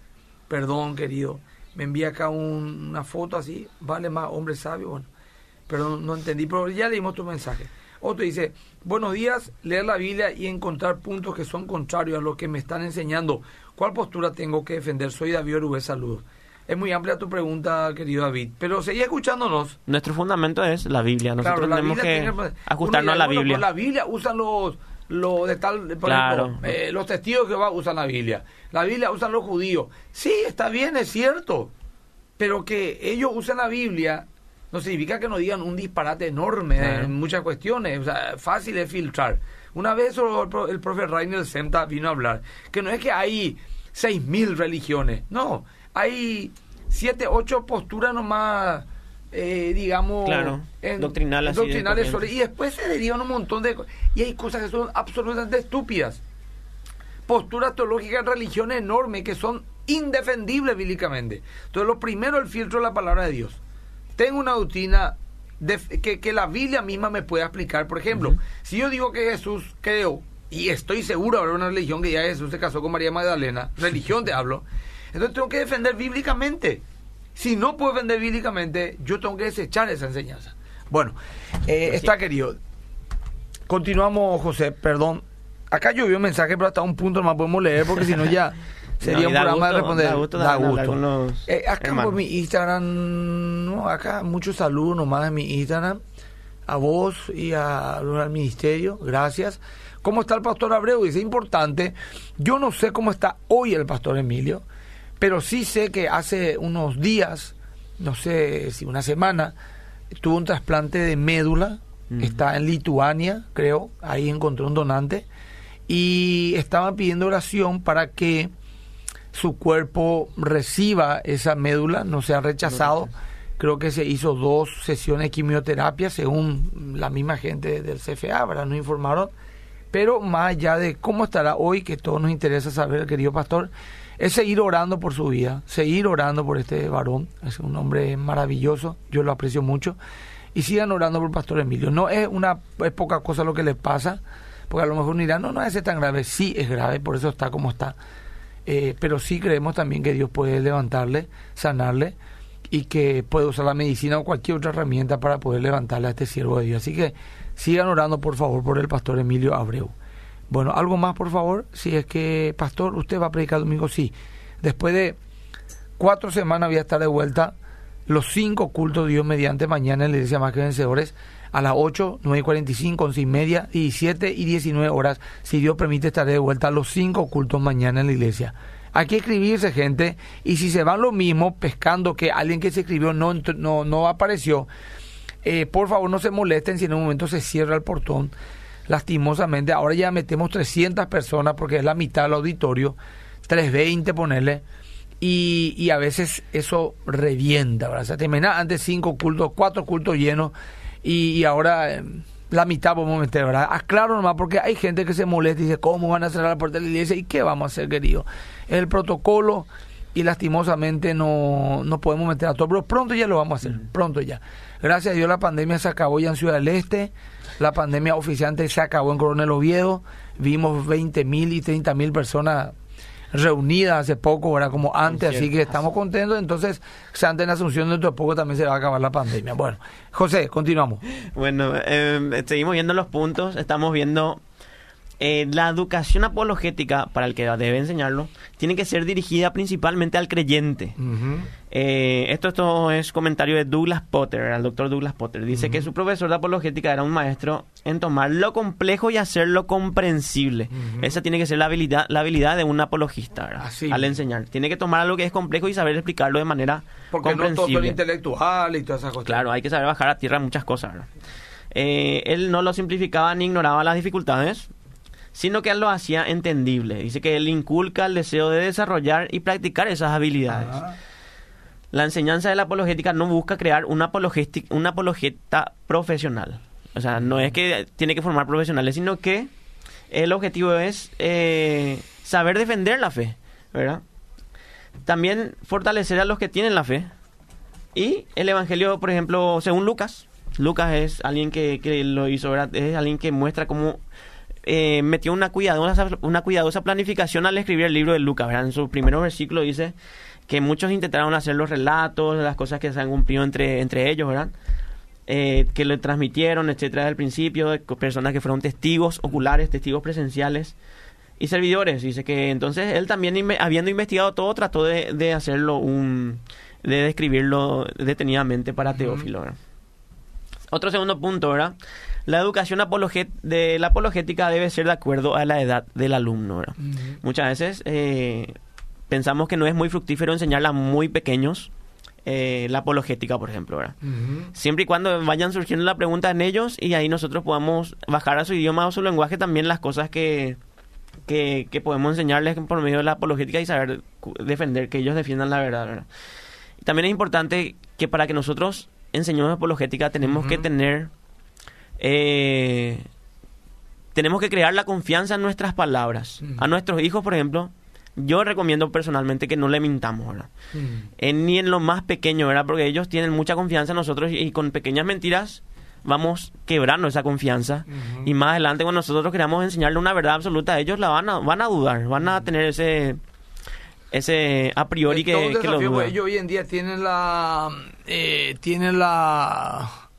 Perdón, querido. Me envía acá una foto así. Vale más, hombre sabio. Bueno, pero no, entendí. Pero ya leímos tu mensaje. Otro dice, buenos días, leer la Biblia y encontrar puntos que son contrarios a lo que me están enseñando. ¿Cuál postura tengo que defender? Soy David Orube, saludos. Es muy amplia tu pregunta, querido David, pero seguí escuchándonos. Nuestro fundamento es la Biblia. Nosotros tenemos que ajustarnos a la Biblia. la Biblia usan los, los de tal, por ejemplo, eh, los testigos que va usan la Biblia. La Biblia usan los judíos. Sí, está bien, es cierto. Pero que ellos usen la Biblia no significa que no digan un disparate enorme en muchas cuestiones. O sea, fácil de filtrar. Una vez el, profe Rainer Semta vino a hablar que no es que hay seis mil religiones. No, hay siete, ocho posturas nomás, eh, digamos, doctrinales. doctrinales y después se derivan un montón de Y hay cosas que son absolutamente estúpidas. Posturas teológicas, religiones enormes que son indefendibles bíblicamente. Entonces, lo primero, el filtro de la palabra de Dios. Tengo una doctrina que, que, la Biblia misma me puede explicar. Por ejemplo, si yo digo que Jesús creó, y estoy seguro de haber una religión que ya Jesús se casó con María Magdalena, religión te hablo, entonces tengo que defender bíblicamente. Si no puedo defender bíblicamente, yo tengo que desechar esa enseñanza. Bueno, eh, está querido. Continuamos, José, perdón. Acá llovió un mensaje, pero hasta un punto más podemos leer porque si no ya sería un programa de responder. Da gusto. Eh, acá por mi Instagram, no, acá muchos saludos nomás en mi Instagram. A vos y a, al ministerio, gracias. ¿Cómo está el pastor Abreu? Dice, importante. Yo no sé cómo está hoy el pastor Emilio pero sí sé que hace unos días, no sé si una semana, tuvo un trasplante de médula, está en Lituania, creo, ahí encontró un donante, y estaban pidiendo oración para que su cuerpo reciba esa médula, no sea rechazado. Creo que se hizo dos sesiones de quimioterapia, según la misma gente del CFA, ¿verdad? Nos informaron. Pero más allá de cómo estará hoy, que todos nos interesa saber, querido pastor, es seguir orando por su vida, seguir orando por este varón. Es un hombre maravilloso, yo lo aprecio mucho. Y sigan orando por el pastor Emilio. No es una es poca cosa lo que le pasa, porque a lo mejor dirán, no, no es tan grave. Sí es grave, por eso está como está. Eh, pero sí creemos también que Dios puede levantarle, sanarle y que puede usar la medicina o cualquier otra herramienta para poder levantarle a este siervo de Dios. Así que sigan orando, por favor, por el pastor Emilio Abreu. Bueno, algo más, por favor. Si es que, pastor, usted va a predicar domingo, sí. Después de cuatro semanas voy a estar de vuelta. Los cinco cultos Dios mediante mañana en la iglesia Más que Vencedores a las 8, 9 y 45, 11 y media, 17 y 19 horas. Si Dios permite, estaré de vuelta los cinco cultos mañana en la iglesia. Hay que escribirse, gente. Y si se van lo mismo, pescando que alguien que se escribió no, no, no apareció, eh, por favor no se molesten si en un momento se cierra el portón lastimosamente, ahora ya metemos 300 personas porque es la mitad del auditorio, 320 ponerle, y, y a veces eso revienta, ¿verdad? Se termina antes cinco cultos, cuatro cultos llenos, y, ahora eh, la mitad podemos meter, ¿verdad? Aclaro nomás porque hay gente que se molesta y dice, ¿cómo van a cerrar la puerta de la iglesia? ¿Y qué vamos a hacer, querido? el protocolo y lastimosamente no, no podemos meter a todos, pero pronto ya lo vamos a hacer, pronto ya. Gracias a Dios la pandemia se acabó ya en Ciudad del Este, la pandemia oficiante se acabó en Coronel Oviedo, vimos 20 mil y 30 mil personas reunidas hace poco, era como antes, así que estamos contentos. Entonces, antes en Asunción, dentro de poco también se va a acabar la pandemia. Bueno, José, continuamos. Bueno, eh, seguimos viendo los puntos, estamos viendo eh, la educación apologética, para el que debe enseñarlo, tiene que ser dirigida principalmente al creyente. Eh, esto, esto es comentario de Douglas Potter, el doctor Douglas Potter. Dice que su profesor de apologética era un maestro en tomar lo complejo y hacerlo comprensible. Esa tiene que ser la habilidad, la habilidad de un apologista al enseñar. Tiene que tomar algo que es complejo y saber explicarlo de manera Porque comprensible. no todo intelectual y todas esas cosas. Claro, hay que saber bajar a tierra muchas cosas. Eh, él no lo simplificaba ni ignoraba las dificultades sino que él lo hacía entendible. Dice que él inculca el deseo de desarrollar y practicar esas habilidades. La enseñanza de la apologética no busca crear una, una apologeta profesional. O sea, no es que tiene que formar profesionales, sino que el objetivo es eh, saber defender la fe, ¿verdad? también fortalecer a los que tienen la fe. Y el Evangelio, por ejemplo, según Lucas, Lucas es alguien que, que lo hizo, ¿verdad? Es alguien que muestra cómo eh, metió una cuidadosa, una cuidadosa planificación al escribir el libro de Lucas, ¿verdad? En su primer versículo dice que muchos intentaron hacer los relatos, las cosas que se han cumplido entre, entre ellos, ¿verdad? Eh, que le transmitieron, etcétera, desde el principio, personas que fueron testigos oculares, testigos presenciales y servidores. Dice que entonces él también, habiendo investigado todo, trató de, de hacerlo un. de describirlo detenidamente para Teófilo. ¿verdad? Otro segundo punto, ¿verdad? La educación de la apologética debe ser de acuerdo a la edad del alumno, ¿verdad? Muchas veces eh, pensamos que no es muy fructífero enseñarla a muy pequeños. Eh, la apologética, por ejemplo, ¿verdad? Siempre y cuando vayan surgiendo la pregunta en ellos y ahí nosotros podamos bajar a su idioma o su lenguaje también las cosas que, que, podemos enseñarles por medio de la apologética y saber defender, que ellos defiendan la verdad, ¿verdad? también es importante que para que nosotros enseñemos apologética tenemos que tener eh, tenemos que crear la confianza en nuestras palabras. A nuestros hijos, por ejemplo, yo recomiendo personalmente que no le mintamos, ¿verdad? ni en lo más pequeño, ¿verdad? Porque ellos tienen mucha confianza en nosotros y, con pequeñas mentiras vamos quebrando esa confianza y más adelante cuando nosotros queramos enseñarle una verdad absoluta ellos la van a, van a dudar, van a tener ese ese a priori que, que lo duda. Ellos hoy en día tienen la eh, tienen la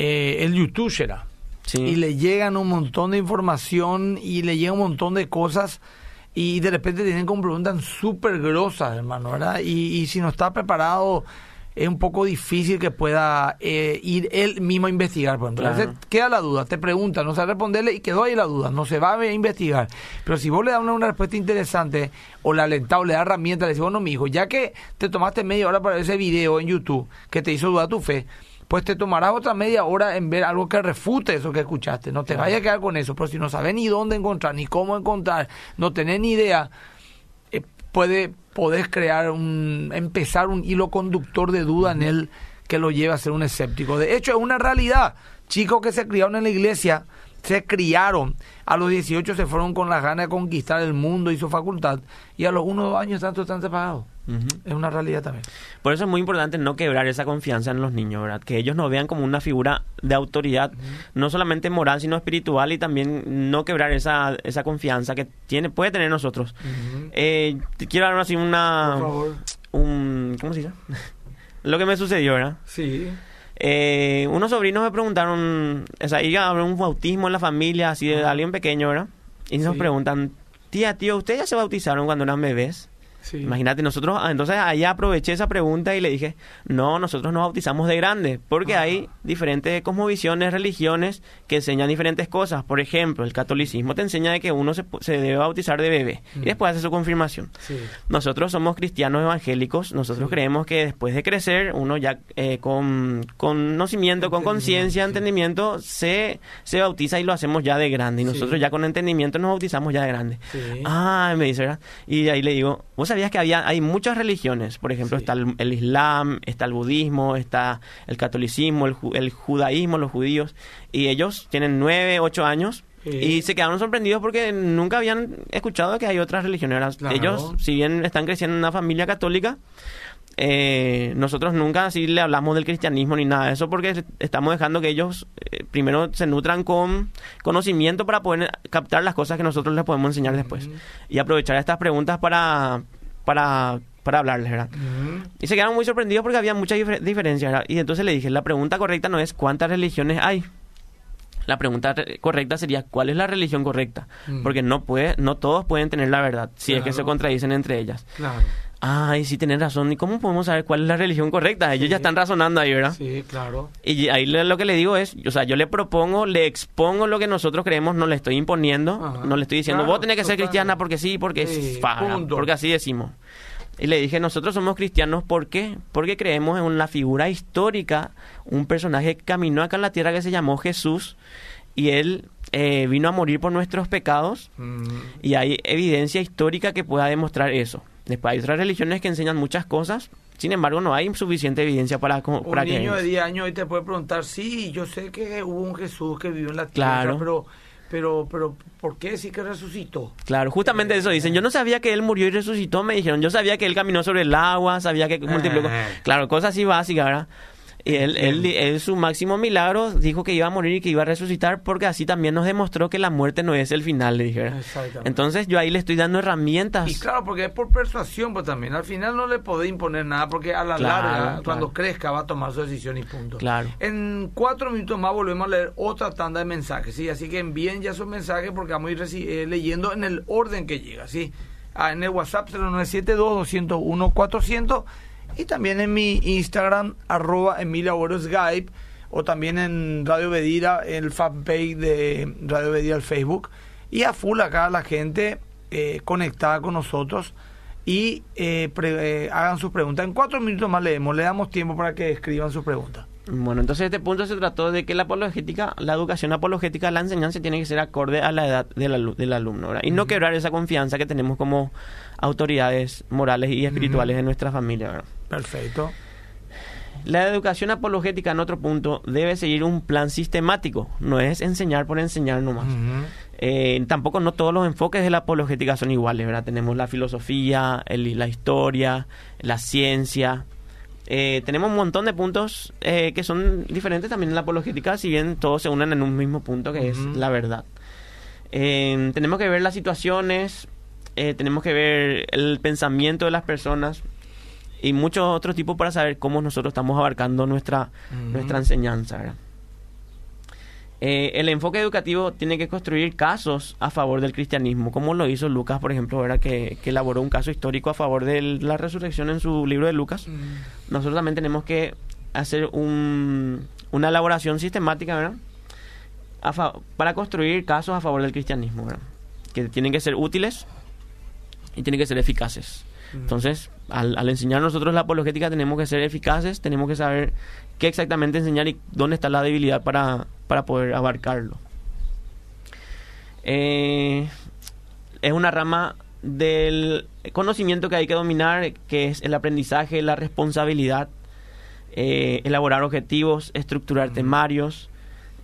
eh, el YouTube será. Y le llegan un montón de información y le llega un montón de cosas y de repente tienen como preguntas súper grosas, hermano, ¿verdad? Y, si no está preparado es un poco difícil que pueda eh, ir él mismo a investigar. Por ejemplo. queda la duda, te pregunta, no sabe responderle y quedó ahí la duda, no se va a investigar. Pero si vos le das una, respuesta interesante o la alentás o le das herramientas, le decís, bueno, mi hijo, ya que te tomaste media hora para ver ese video en YouTube que te hizo dudar tu fe, pues te tomarás otra media hora en ver algo que refute eso que escuchaste. No te vayas a quedar con eso, pero si no sabes ni dónde encontrar, ni cómo encontrar, no tenés ni idea, eh, puede, podés crear un, empezar un hilo conductor de duda en él que lo lleva a ser un escéptico. De hecho, es una realidad. Chicos que se criaron en la iglesia, se criaron, a los 18 se fueron con las ganas de conquistar el mundo y su facultad, y a los 1 o 2 años tanto están separados. Es una realidad también. Por eso es muy importante no quebrar esa confianza en los niños, ¿verdad? Que ellos nos vean como una figura de autoridad, no solamente moral, sino espiritual y también no quebrar esa, esa confianza que tiene puede tener nosotros. eh, quiero dar así una... Por favor. Un, ¿Cómo se dice? Lo que me sucedió, ¿verdad? Sí. Eh, unos sobrinos me preguntaron, o sea, iba a haber un bautismo en la familia, así de alguien pequeño, ¿verdad? Y nos preguntan, tía, tío, ¿ustedes ya se bautizaron cuando eran bebés? Imagínate, nosotros, ah, entonces ahí aproveché esa pregunta y le dije, no, nosotros nos bautizamos de grande, porque hay diferentes cosmovisiones, religiones que enseñan diferentes cosas. Por ejemplo, el catolicismo te enseña de que uno se, debe bautizar de bebé y mm. después hace su confirmación. Nosotros somos cristianos evangélicos, nosotros creemos que después de crecer, uno ya eh, con, conocimiento, con conciencia, entendimiento, se, se bautiza y lo hacemos ya de grande. Y nosotros ya con entendimiento nos bautizamos ya de grande. Ah, me dice, ¿verdad? Y ahí le digo, ¿vos sabías que había, hay muchas religiones? Por ejemplo, está el, Islam, está el budismo, está el catolicismo, el, el, judaísmo, los judíos, y ellos tienen nueve, ocho años. Y se quedaron sorprendidos porque nunca habían escuchado que hay otras religiones. Ellos, si bien están creciendo en una familia católica, eh, nosotros nunca así le hablamos del cristianismo ni nada de eso porque estamos dejando que ellos eh, primero se nutran con conocimiento para poder captar las cosas que nosotros les podemos enseñar después y aprovechar estas preguntas para para, para hablarles, ¿verdad? Y se quedaron muy sorprendidos porque había muchas diferencias, Y entonces le dije, la pregunta correcta no es cuántas religiones hay. La pregunta correcta sería cuál es la religión correcta, porque no puede, no todos pueden tener la verdad, si es que se contradicen entre ellas. Claro. Ay, sí, tienes razón. ¿Y cómo podemos saber cuál es la religión correcta? Ellos ya están razonando ahí, ¿verdad? Sí, claro. Y ahí lo que le digo es, o sea, yo le propongo, le expongo lo que nosotros creemos, no le estoy imponiendo, no le estoy diciendo, vos tenés que ser cristiana porque sí, porque es porque así decimos. Y le dije, nosotros somos cristianos, ¿por qué? Porque creemos en una figura histórica, un personaje que caminó acá en la tierra que se llamó Jesús, y él eh, vino a morir por nuestros pecados, mm. y hay evidencia histórica que pueda demostrar eso. Después hay otras religiones que enseñan muchas cosas, sin embargo no hay suficiente evidencia para, para un niño de 10 años hoy te puede preguntar, sí, yo sé que hubo un Jesús que vivió en la tierra, pero Pero, pero, ¿por qué sí que resucitó? Claro, justamente eso dicen. Yo no sabía que él murió y resucitó, me dijeron. Yo sabía que él caminó sobre el agua, sabía que multiplicó. Eh. Claro, cosas así básicas, ¿verdad? Y él, él, él, su máximo milagro, dijo que iba a morir y que iba a resucitar porque así también nos demostró que la muerte no es el final, le dije. Entonces yo ahí le estoy dando herramientas. Y claro, porque es por persuasión, pues también. Al final no le podés imponer nada porque a la Claro, larga, claro. cuando crezca, va a tomar su decisión y punto. Claro. En cuatro minutos más volvemos a leer otra tanda de mensajes, ¿sí? Así que envíen ya sus mensajes porque vamos a ir eh, leyendo en el orden que llega, ¿sí? Ah, en el WhatsApp 0972-201-400 y también en mi Instagram, arroba Skype o también en Radio Bedira, el fanpage de Radio Bedira, el Facebook. Y a full acá la gente eh, conectada con nosotros y eh, pre- eh, hagan sus preguntas. En cuatro minutos más leemos, le damos tiempo para que escriban sus preguntas. Bueno, entonces este punto se trató de que la apologética, la educación apologética, la enseñanza tiene que ser acorde a la edad del, alu- del alumno, ¿verdad? Y no quebrar esa confianza que tenemos como autoridades morales y espirituales en nuestra familia, ¿verdad? Perfecto. La educación apologética, en otro punto, debe seguir un plan sistemático, no es enseñar por enseñar nomás. Eh, tampoco no todos los enfoques de la apologética son iguales, ¿verdad? Tenemos la filosofía, el- la historia, la ciencia. Eh, tenemos un montón de puntos eh, que son diferentes también en la apologética, si bien todos se unen en un mismo punto que es la verdad. Eh, tenemos que ver las situaciones, eh, tenemos que ver el pensamiento de las personas y muchos otros tipos para saber cómo nosotros estamos abarcando nuestra, nuestra enseñanza. ¿verdad? Eh, el enfoque educativo tiene que construir casos a favor del cristianismo, como lo hizo Lucas, por ejemplo, ¿verdad? Que, que elaboró un caso histórico a favor de la resurrección en su libro de Lucas. Nosotros también tenemos que hacer un- una elaboración sistemática, ¿verdad? A fa- para construir casos a favor del cristianismo, ¿verdad? Que tienen que ser útiles y tienen que ser eficaces. Entonces, al, al enseñar nosotros la apologética tenemos que ser eficaces, tenemos que saber qué exactamente enseñar y dónde está la debilidad para, para poder abarcarlo. Eh, es una rama del conocimiento que hay que dominar, que es el aprendizaje, la responsabilidad, eh, elaborar objetivos, estructurar temarios,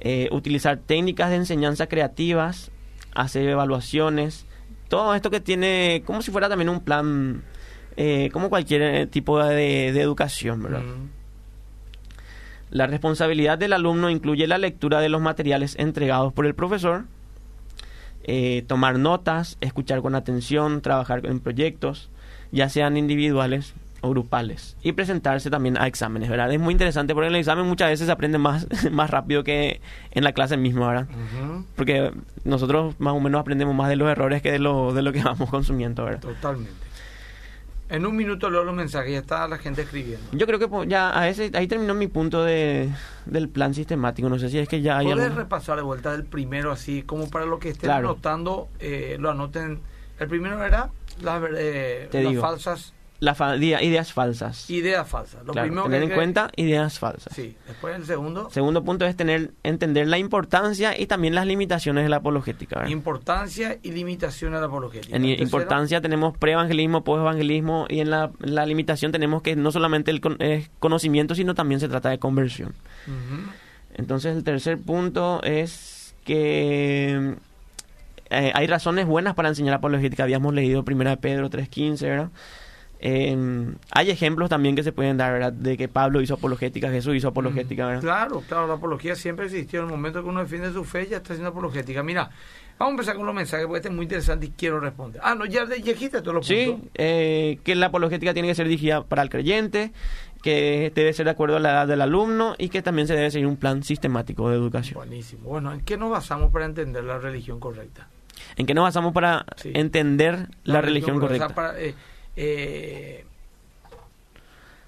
eh, utilizar técnicas de enseñanza creativas, hacer evaluaciones, todo esto que tiene como si fuera también un plan, eh, como cualquier eh, tipo de, de educación, ¿verdad? Mm. La responsabilidad del alumno incluye la lectura de los materiales entregados por el profesor, eh, tomar notas, escuchar con atención, trabajar en proyectos, ya sean individuales o grupales, y presentarse también a exámenes, ¿verdad? Es muy interesante porque en el examen muchas veces se aprende más, más rápido que en la clase misma, ¿verdad? Porque nosotros más o menos aprendemos más de los errores que de lo, de lo que vamos consumiendo, ¿verdad? Totalmente. En un minuto leo los mensajes, ya está la gente escribiendo. Yo creo que pues, ya a ese, ahí terminó mi punto de, del plan sistemático. No sé si es que ya hay ¿Puedes algún- repasar de vuelta del primero así, como para los que estén Claro. anotando, eh, lo anoten? El primero era las, eh, las falsas la fa- idea- ideas falsas. ideas falsas. Lo Claro, primero tener que en que- cuenta ideas falsas. Sí, después el segundo, Segundo punto es tener entender la importancia y también las limitaciones de la apologética. ¿verdad? importancia y limitación de la apologética. En tercero, importancia tenemos preevangelismo, postevangelismo y en la, la limitación tenemos que no solamente el con- es conocimiento, sino también se trata de conversión. Entonces el tercer punto es que eh, hay razones buenas para enseñar apologética. Habíamos leído Primera de Pedro 3.15, ¿verdad? Eh, hay ejemplos también que se pueden dar, ¿verdad? De que Pablo hizo apologética, Jesús hizo apologética, ¿verdad? Claro, claro, la apología siempre existió. En el momento que uno defiende su fe, ya está haciendo apologética. Mira, vamos a empezar con los mensajes porque este es muy interesante y quiero responder. Ah, no, ya, ya dijiste todos los Sí, puntos. eh, que la apologética tiene que ser dirigida para el creyente, que debe ser de acuerdo a la edad del alumno y que también se debe seguir un plan sistemático de educación. Buenísimo. Bueno, ¿en qué nos basamos para entender la religión correcta? ¿En qué nos basamos para Sí. entender la, religión correcta? O sea, para, eh, eh,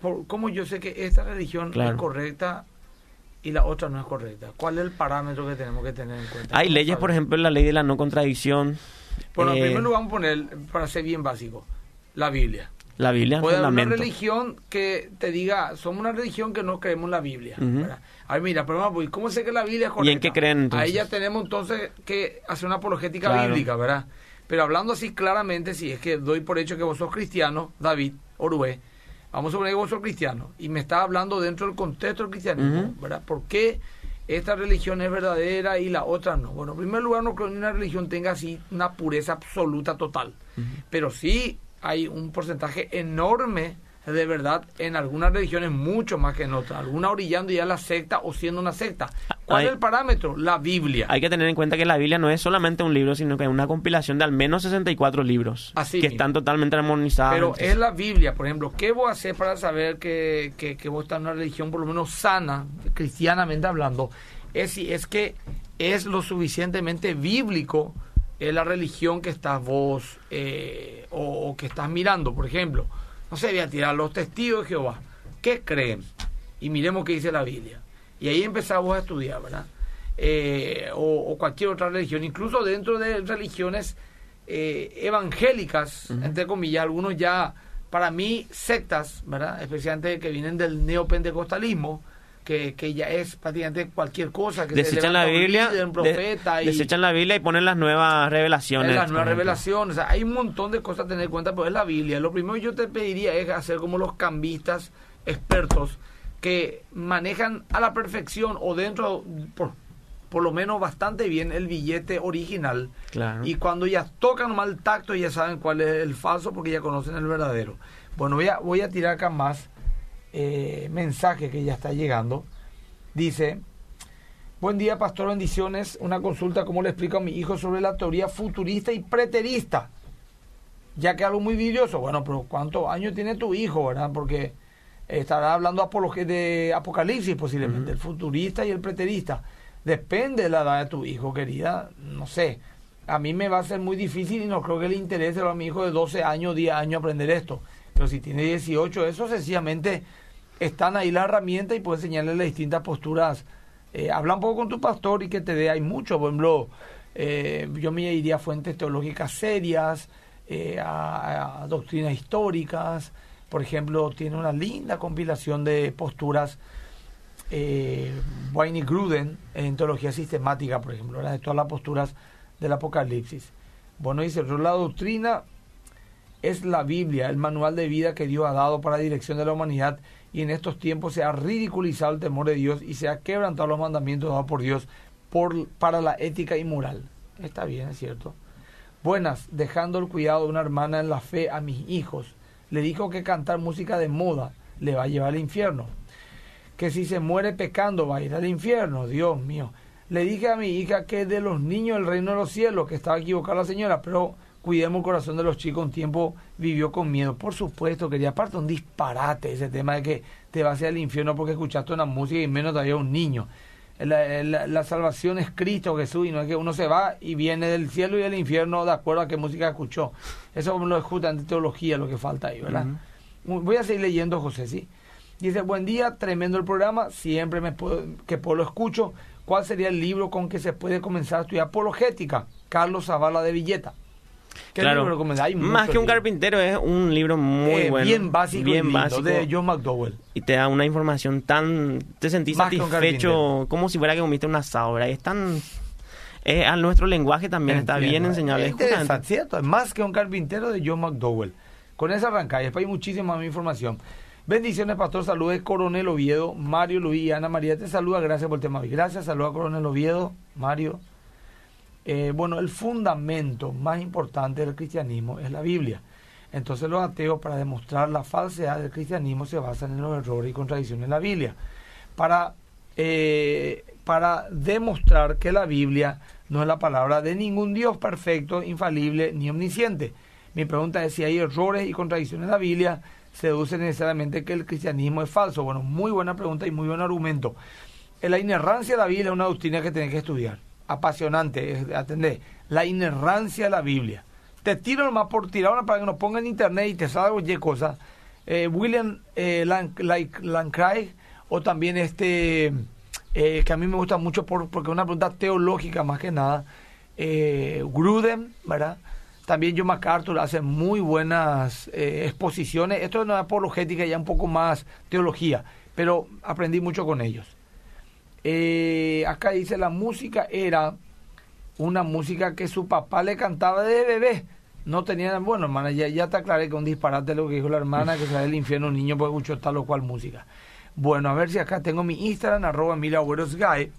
por- ¿Cómo yo sé que esta religión Claro. es correcta y la otra no es correcta? ¿Cuál es el parámetro que tenemos que tener en cuenta? Hay ¿Cómo leyes, por ejemplo, la ley de la no contradicción. Bueno, en eh, primer lugar vamos a poner, para ser bien básico, la Biblia. la Biblia, Puede haber una religión que te diga, somos una religión que no creemos en la Biblia. Ujú. ¿verdad? Ay, mira, pero vamos, ¿y ¿cómo sé que la Biblia es ¿Y correcta? en qué creen, entonces? Ahí ya tenemos entonces que hacer una apologética Claro. bíblica, ¿verdad? Pero hablando así claramente, si es que doy por hecho que vos sos cristiano, David, Orué, vamos a suponer que vos sos cristiano, y me estás hablando dentro del contexto del cristianismo. ¿verdad? ¿Por qué esta religión es verdadera y la otra no. Bueno, en primer lugar, no creo que una religión tenga así una pureza absoluta total, pero sí hay un porcentaje enorme de verdad en algunas religiones mucho más que en otras, algunas orillando ya la secta o siendo una secta. ¿Cuál Hay- es el parámetro? La Biblia. Hay que tener en cuenta que la Biblia no es solamente un libro, sino que es una compilación de al menos 64 libros Así que mismo. están totalmente armonizados. Pero es la Biblia, por ejemplo. ¿Qué vos haces para saber que, que, que vos estás en una religión por lo menos sana, cristianamente hablando? Es si es que es lo suficientemente bíblico es la religión que estás vos eh, o, o que estás mirando. Por ejemplo, no sé, voy a tirar los testigos de Jehová. ¿Qué creen? Y miremos qué dice la Biblia. Y ahí empezamos a estudiar, ¿verdad? Eh, o, o cualquier otra religión, incluso dentro de religiones eh, evangélicas, entre comillas, algunos ya, para mí, sectas, ¿verdad? Especialmente que vienen del neopentecostalismo, que, que ya es prácticamente cualquier cosa. Que se desechan la un Biblia, un de- profeta y desechan la Biblia y ponen las nuevas revelaciones. es las nuevas revelaciones. O sea, hay un montón de cosas a tener en cuenta, pero es la Biblia. Lo primero que yo te pediría es hacer como los cambistas expertos que manejan a la perfección o dentro, por, por lo menos bastante bien, el billete original. Claro. Y cuando ya tocan mal tacto, ya saben cuál es el falso porque ya conocen el verdadero. Bueno, voy a, voy a tirar acá más eh, mensaje que ya está llegando. Dice, buen día pastor, bendiciones. Una consulta, ¿cómo le explico a mi hijo sobre la teoría futurista y preterista? Ya que algo muy vidrioso. Bueno, pero ¿cuántos años tiene tu hijo, verdad? Porque estará hablando de apocalipsis posiblemente, el futurista y el preterista. Depende de la edad de tu hijo, querida. No sé. A mí me va a ser muy difícil y no creo que le interese a mi hijo de 12 años, 10 años aprender esto. Pero si tiene 18, eso sencillamente están ahí las herramientas y puedes enseñarle las distintas posturas. Eh, habla un poco con tu pastor y que te dé, hay mucho, por ejemplo, eh, yo me iría a fuentes teológicas serias, eh, a, doctrinas históricas, por ejemplo, tiene una linda compilación de posturas eh, Wayne Gruden en teología sistemática, por ejemplo, de todas las posturas del Apocalipsis. Bueno, dice, la doctrina es la Biblia, el manual de vida que Dios ha dado para la dirección de la humanidad y en estos tiempos se ha ridiculizado el temor de Dios y se ha quebrantado los mandamientos dados por Dios por, para la ética y moral. Está bien, es cierto. Buenas, dejando el cuidado de una hermana en la fe a mis hijos. Le dijo que cantar música de moda le va a llevar al infierno. Que si se muere pecando va a ir al infierno, Dios mío. Le dije a mi hija que de los niños del reino de los cielos, que estaba equivocada la señora, pero cuidemos el corazón de los chicos. Un tiempo vivió con miedo. Por supuesto, quería aparte un disparate ese tema de que te vas al infierno porque escuchaste una música y menos todavía un niño. La, la- la salvación es Cristo Jesús y no es que uno se va y viene del cielo y del infierno de acuerdo a qué música escuchó. Eso no es justamente teología lo que falta ahí, ¿verdad? Voy a seguir leyendo, José, ¿sí? Dice, buen día, tremendo el programa, siempre me puedo, que puedo lo escucho. ¿Cuál sería el libro con que se puede comenzar a estudiar apologética? Carlos Zavala de Villeta. ¿Qué Claro. libro recomendás? Hay Más que un carpintero es un libro muy Eh, bueno. Bien básico, bien básico. de John McDowell. y te da una información tan te sentís Más satisfecho como si fuera que comiste un asado es tan eh, a nuestro lenguaje también está bien enseñable Es interesante, ¿cierto? Es más que un carpintero de John McDowell. Con esa arranca, y después hay muchísima más información. Bendiciones, Pastor. Saludos, Coronel Oviedo, Mario Luis y Ana María. Te saluda, gracias por el tema. Gracias, saluda, Coronel Oviedo, Mario. Eh, bueno, el fundamento más importante del cristianismo es la Biblia. Entonces los ateos, para demostrar la falsedad del cristianismo, se basan en los errores y contradicciones de la Biblia. Para, eh, para demostrar que la Biblia no es la palabra de ningún Dios perfecto, infalible ni omnisciente. Mi pregunta es si hay errores y contradicciones en la Biblia, se deduce necesariamente que el cristianismo es falso. Bueno, muy buena pregunta y muy buen argumento. En la inerrancia de la Biblia es una doctrina que tenés que estudiar. Apasionante, atendé. La inerrancia de la Biblia. Te tiro nomás por tirar una para que nos ponga en internet y te salga cualquier cosa. Eh, William eh, Lancraig o también este, eh, que a mí me gusta mucho por, porque es una pregunta teológica más que nada. Eh, Gruden, ¿verdad? También John MacArthur hace muy buenas exposiciones. Esto no es apologética, ya un poco más teología, pero aprendí mucho con ellos. Eh, acá dice la música era una música que su papá le cantaba de bebé. No tenía, bueno, hermana, ya, ya te aclaré que un disparate lo que dijo la hermana, que sale del infierno un niño porque escuchó tal o cual música. Bueno, a ver si acá tengo mi Instagram, arroba Emilia Agüeros Guy.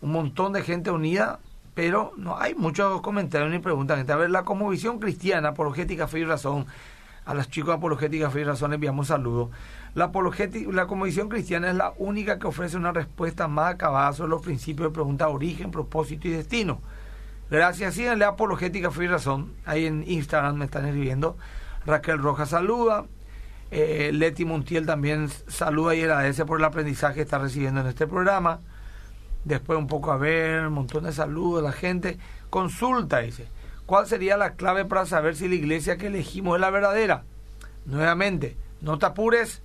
un montón de gente unida, pero no hay muchos comentarios ni preguntas. A ver, la visión cristiana, apologética, fe y razón, a los chicos de apologética, fe y razón les enviamos saludos. La, la Comisión Cristiana es la única que ofrece una respuesta más acabada sobre los principios de pregunta origen, propósito y destino. Gracias, síganle Apologética Fe y Razón. Ahí en Instagram me están escribiendo. Raquel Rojas saluda. Eh, Leti Montiel también saluda y agradece por el aprendizaje que está recibiendo en este programa. Después un poco a ver, un montón de saludos la gente. Consulta, dice. ¿Cuál sería la clave para saber si la iglesia que elegimos es la verdadera? Nuevamente, no te apures,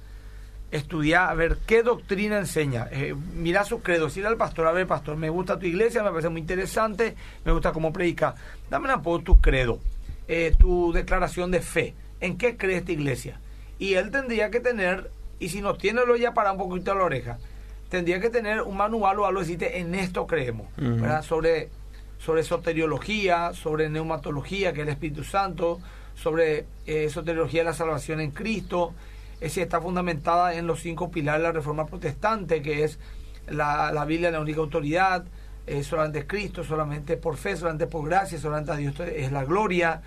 estudiar, a ver qué doctrina enseña. Eh, mira su credo, decirle al pastor, a ver, pastor, me gusta tu iglesia, me parece muy interesante, me gusta cómo predica. Dame una poco tu credo, eh, tu declaración de fe. ¿En qué cree esta iglesia? Y él tendría que tener, y si no tiene, lo ya para un poquito a la oreja, tendría que tener un manual o algo así, en esto creemos, ¿verdad? Sobre, sobre soteriología, sobre neumatología, que es el Espíritu Santo, sobre eh, soteriología de la salvación en Cristo, esa está fundamentada en los cinco pilares de la Reforma Protestante, que es la, la Biblia, la única autoridad, eh, solamente Cristo, solamente por fe, solamente por gracia, solamente a Dios es la gloria.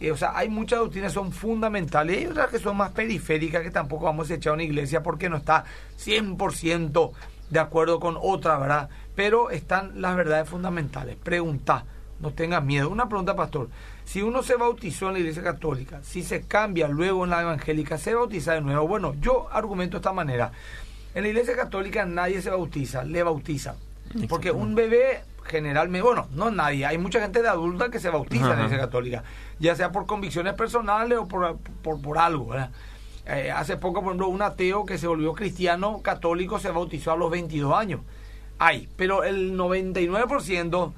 Eh, o sea, hay muchas doctrinas que son fundamentales y otras que son más periféricas que tampoco vamos a echar a una iglesia porque no está 100% de acuerdo con otra, ¿verdad? Pero están las verdades fundamentales. Pregunta, no tengas miedo. Una pregunta, pastor. Si uno se bautizó en la iglesia católica, si se cambia luego en la evangélica, se bautiza de nuevo. Bueno, yo argumento de esta manera. En la iglesia católica nadie se bautiza, le bautizan. Porque un bebé generalmente, bueno, no nadie, hay mucha gente de adulta que se bautiza en la iglesia católica, ya sea por convicciones personales o por, por, algo. Eh, hace poco, por ejemplo, un ateo que se volvió cristiano católico se bautizó a los 22 años. Hay, pero el 99%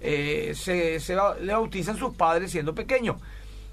eh, se, le bautizan sus padres siendo pequeños.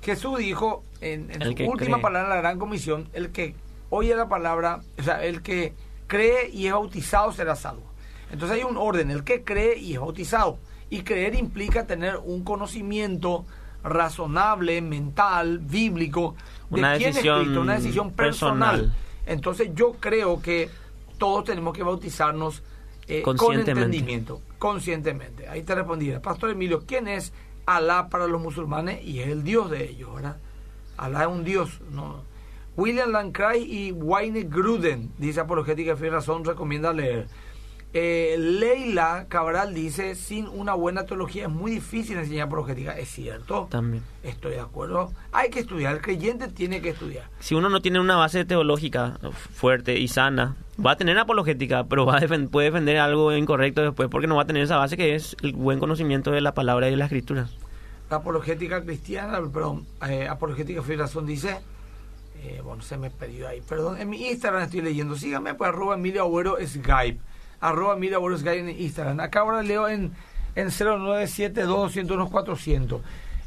Jesús dijo en, su última palabra en la gran comisión, el que oye la palabra, o sea, el que cree y es bautizado será salvo. Entonces hay un orden, el que cree y es bautizado. Y creer implica tener un conocimiento razonable, mental, bíblico, de una quién decisión es Cristo, una decisión personal. Entonces yo creo que todos tenemos que bautizarnos eh, con entendimiento, conscientemente. Ahí te respondía, Pastor Emilio, ¿quién es Alá para los musulmanes? Y es el Dios de ellos, ¿verdad? Alá es un Dios, ¿no? William Lancray y Wayne Gruden, dice Apologética y Razón, recomienda leer. Eh, Leila Cabral dice, sin una buena teología es muy difícil enseñar apologética. Es cierto. También. Estoy de acuerdo. Hay que estudiar, el creyente tiene que estudiar. Si uno no tiene una base teológica fuerte y sana, va a tener apologética, pero va a puede defender algo incorrecto después porque no va a tener esa base que es el buen conocimiento de la palabra y de la escritura. La apologética cristiana, perdón, eh, apologética razón dice... Eh, bueno, se me perdió ahí. Perdón, en mi Instagram estoy leyendo. Síganme, pues arroba Emilio Agüero Skype arroba Mira en Instagram. Acá ahora leo en, en 0972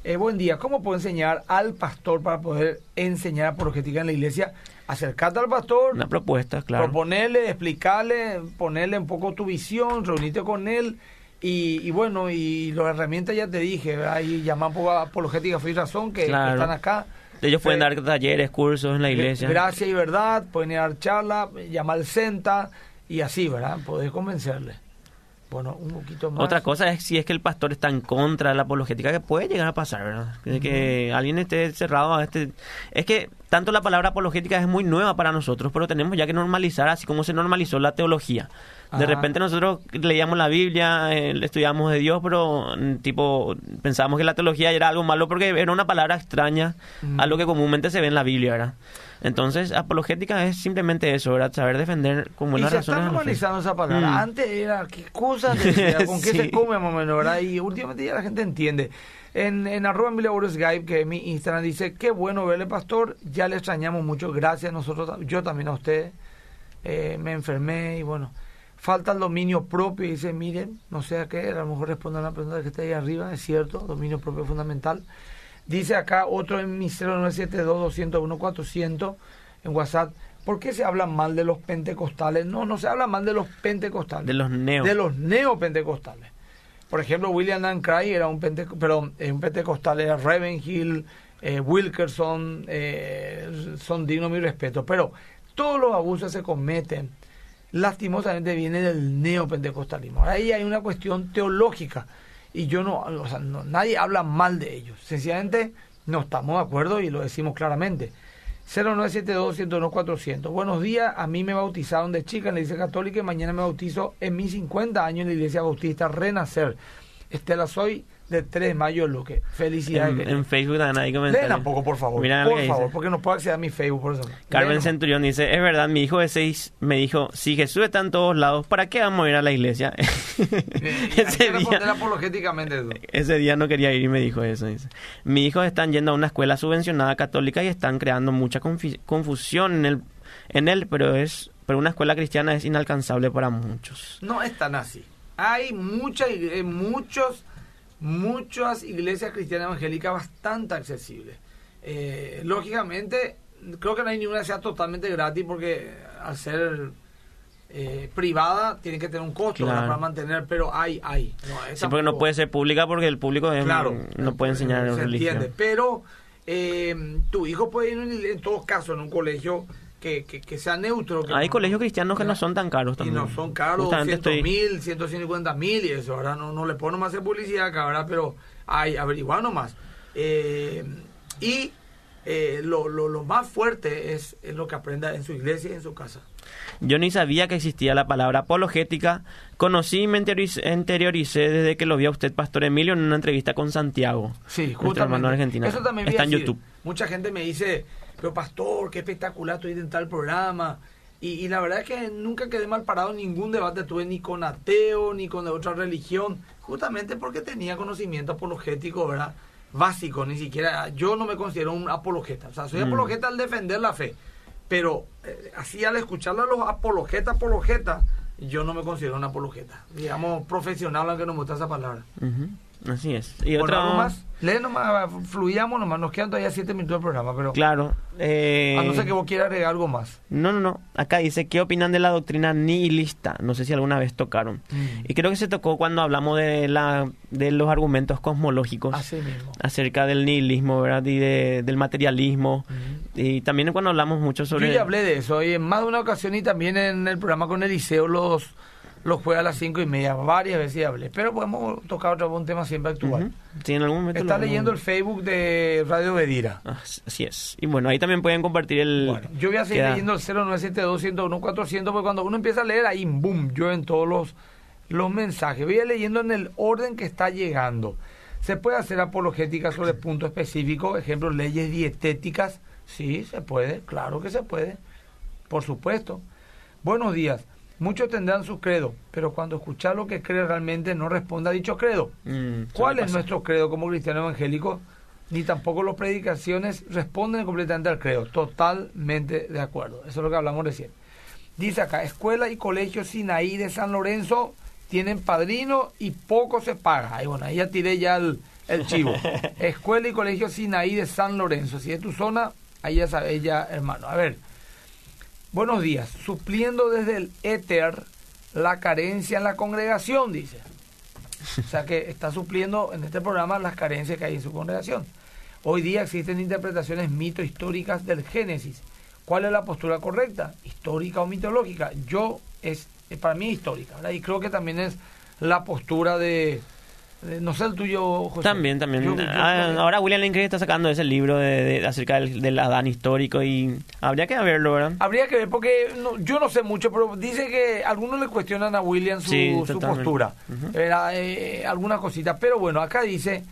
eh, buen día, ¿cómo puedo enseñar al pastor para poder enseñar apologética en la iglesia? Acercarte al pastor. Una propuesta, claro. Proponerle, explicarle, ponerle un poco tu visión, reunirte con él. Y, bueno, y las herramientas ya te dije, ahí llaman a Apologética Free Razón, que, están acá. Ellos pueden dar talleres, cursos en la iglesia. Gracias y verdad, pueden dar charla, llamar al CENTA, y así, ¿verdad? Poder convencerle. Bueno, un poquito más. Otra cosa es si es que el pastor está en contra de la apologética, que puede llegar a pasar, ¿verdad? Que alguien esté cerrado a este... Es que tanto la palabra apologética es muy nueva para nosotros, pero tenemos ya que normalizar, así como se normalizó la teología. De repente nosotros leíamos la Biblia, eh, estudiamos de Dios, pero mm, tipo pensábamos que la teología era algo malo porque era una palabra extraña a lo que comúnmente se ve en la Biblia, ¿verdad? Entonces, apologética es simplemente eso, ¿verdad? Saber defender con buenas razones. Y se está normalizando esa palabra. Mm. Antes era, ¿qué cosas ¿Con qué se come más o menos, verdad? Y últimamente ya la gente entiende. En, en arroba Skype, que es mi Instagram, dice, qué bueno verle, pastor, ya le extrañamos mucho, gracias a nosotros, yo también a usted, eh, me enfermé y bueno, falta el dominio propio, y dice, miren, no sé a qué, a lo mejor responde a la pregunta que está ahí arriba, es cierto, dominio propio fundamental. Dice acá otro en mi 0972-201-400 en WhatsApp. ¿Por qué se habla mal de los pentecostales? No, no se habla mal de los pentecostales. De los neo. De los neopentecostales. Por ejemplo, William Cry era un, pente, perdón, un pentecostal, era Ravenhill, eh, Wilkerson, eh, son dignos de mi respeto. Pero todos los abusos se cometen lastimosamente viene del neopentecostalismo. Ahí hay una cuestión teológica y yo no, o sea, nadie habla mal de ellos. Sencillamente no estamos de acuerdo y lo decimos claramente. 0972-101-400. Buenos días, a mí me bautizaron de chica en la iglesia católica y mañana me bautizo en mis 50 años en la iglesia bautista Renacer. Estela, soy de 3 de mayo, Luque. Felicidades. En, en Facebook también hay comentarios. Leen tampoco, por favor. Mira por favor, porque no puedo acceder a mi Facebook por eso. Carmen. Centurión dice, es verdad, mi hijo de 6 me dijo, si Jesús está en todos lados, ¿para qué vamos a ir a la iglesia? Ese, día, apologéticamente eso. ese día no quería ir y me dijo eso. Dice. Mis hijos están yendo a una escuela subvencionada católica y están creando mucha confusión en él, en él pero, es, pero una escuela cristiana es inalcanzable para muchos. No es tan así. Hay mucha, ig- eh, muchos, muchas iglesias cristianas evangélicas bastante accesibles. Eh, lógicamente, creo que no hay ninguna que sea totalmente gratis porque al ser eh, privada tiene que tener un costo para mantener, pero hay, hay. No, Sí, porque no puede ser pública porque el público es- Claro. no puede enseñar se religión. entiende. Pero eh, tu hijo puede ir en, en todos casos en un colegio que, que, que sea neutro. que Hay no- colegios cristianos que no son tan caros y también. no son caros, Justamente 200 estoy- mil, 150 mil y eso. Ahora no, no le puedo nomás hacer publicidad acá, ¿verdad? Pero hay, averiguar nomás. Eh, y eh, lo, lo, lo más fuerte es, es lo que aprenda en su iglesia y en su casa. Yo ni sabía que existía la palabra apologética. Conocí y me interioricé desde que lo vi a usted, Pastor Emilio, en una entrevista con Santiago. Sí, nuestro justamente. hermano argentino. Eso también Está en. YouTube. Mucha gente me dice, pero pastor, qué espectacular estoy en tal programa. Y, y la verdad es que nunca quedé mal parado en ningún debate tuve ni con ateo ni con de otra religión, justamente porque tenía conocimiento apologético, ¿verdad? Básico, ni siquiera, yo no me considero un apologeta, o sea, soy Mm. apologeta al defender la fe, pero eh, así al escucharlo a los apologetas, apologetas, yo no me considero un apologeta, digamos profesional, aunque no me gusta esa palabra. Así es. Y Bueno, otra ¿algo más? Lee nomás, fluyamos nomás, nos quedan todavía siete minutos del programa, pero Claro. eh, a no ser que vos quieras agregar algo más. No, no, no. Acá dice, ¿qué opinan de la doctrina nihilista? No sé si alguna vez tocaron. Mm. Y creo que se tocó cuando hablamos de, la, de los argumentos cosmológicos Así mismo. acerca del nihilismo, ¿verdad? Y de- del materialismo. Y también cuando hablamos mucho sobre... Yo ya hablé de eso y en más de una ocasión y también en el programa con Eliseo los, los jueves a las cinco y media, varias veces hablé. Pero podemos tocar otro un tema siempre actual. Sí, en algún momento... Está lo- leyendo el Facebook de Radio Bedira. Ah, Así es. Y bueno, ahí también pueden compartir el... Bueno, yo voy a seguir queda- leyendo el 0972-101-400 porque cuando uno empieza a leer ahí, boom, llueven todos los, los mensajes. Voy a ir leyendo en el orden que está llegando. Se puede hacer apologética sobre puntos específicos, ejemplo, leyes dietéticas. Sí, se puede, claro que se puede, por supuesto. Buenos días. Muchos tendrán su credo, pero cuando escuchar lo que cree realmente no responde a dicho credo. Mm, ¿Cuál es nuestro credo como cristiano evangélico? Ni tampoco las predicaciones responden completamente al credo. Totalmente de acuerdo. Eso es lo que hablamos recién. Dice acá, escuela y colegio Sinaí de San Lorenzo tienen padrino y poco se paga. Ahí bueno, ahí ya tiré ya el, el chivo. escuela y colegio Sinaí de San Lorenzo. Si es tu zona, ahí ya sabes ya, hermano. A ver. Buenos días. Supliendo desde el éter la carencia en la congregación, dice. O sea que está supliendo en este programa las carencias que hay en su congregación. Hoy día existen interpretaciones mito históricas del Génesis. ¿Cuál es la postura correcta? ¿Histórica o mitológica? Yo, es para mí histórica. ¿verdad? Y creo que también es la postura de- no sé el tuyo, José. También, también. Yo- yo Ah, ahora William Lane está sacando ese libro de, de- acerca del, del Adán histórico y habría que verlo, ¿verdad? Habría que ver, porque no- yo no sé mucho, pero dice que algunos le cuestionan a William su, Sí, su postura. Era, eh, alguna cosita. Pero bueno, acá dice,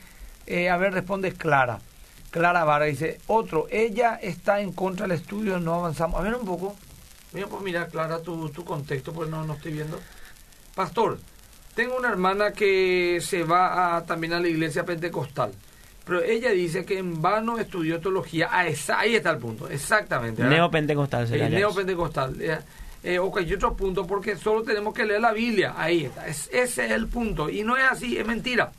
eh, a ver, responde Clara. Clara Vara dice, otro, ella está en contra del estudio, no avanzamos. A ver un poco. Voy a pues, mirar, Clara, tu, tu contexto, pues no, no estoy viendo. Pastor, tengo una hermana que se va a- también a la iglesia pentecostal. Pero ella dice que en vano estudió teología. Ah, esa- ahí está el punto, exactamente. ¿verdad? Neopentecostal sería neopentecostal. Eh, eh, ok, y otro punto, porque solo tenemos que leer la Biblia. Ahí está. Es- ese es el punto. Y no es así, es mentira.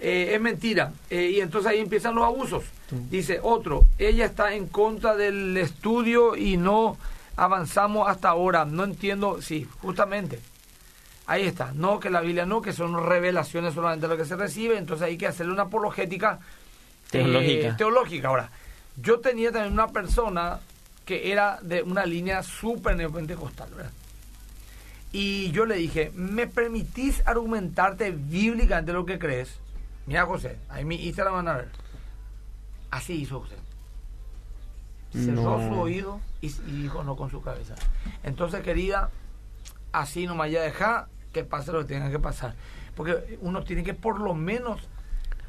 Eh, es mentira. Eh, y entonces ahí empiezan los abusos. Dice otro, ella está en contra del estudio y no avanzamos hasta ahora. No entiendo, sí, justamente. Ahí está. No, que la Biblia no, que son revelaciones solamente lo que se recibe. Entonces hay que hacerle una apologética Teológica. eh, teológica. Ahora, yo tenía también una persona que era de una línea súper neopentecostal, ¿verdad? Y yo le dije, ¿me permitís argumentarte bíblicamente lo que crees? Mira, José, ahí mi Instagram van a ver. Así hizo José. Cerró No. su oído y, y dijo no con su cabeza. Entonces, querida, así nomás ya deja que pase lo que tenga que pasar. Porque uno tiene que por lo menos,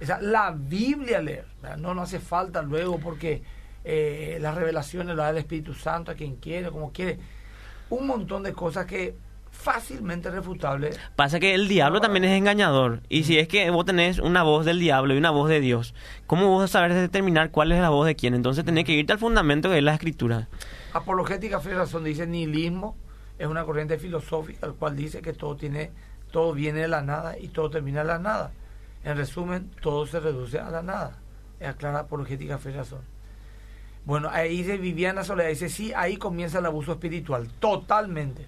o sea, la Biblia leer. ¿verdad? No, no hace falta luego porque eh, las revelaciones lo da el Espíritu Santo a quien quiere, como quiere. Un montón de cosas que fácilmente refutables. Pasa que el diablo también es engañador. Y si es que vos tenés una voz del diablo y una voz de Dios, ¿cómo vos saber determinar cuál es la voz de quién? Entonces tenés que irte al fundamento que es la escritura. Apologética Fe y Razón dice nihilismo, es una corriente filosófica el cual dice que todo tiene, todo viene de la nada y todo termina en la nada. En resumen, todo se reduce a la nada. Es aclara Apologética Fe y Razón. Bueno, ahí dice Viviana Soledad, dice sí, ahí comienza el abuso espiritual, totalmente.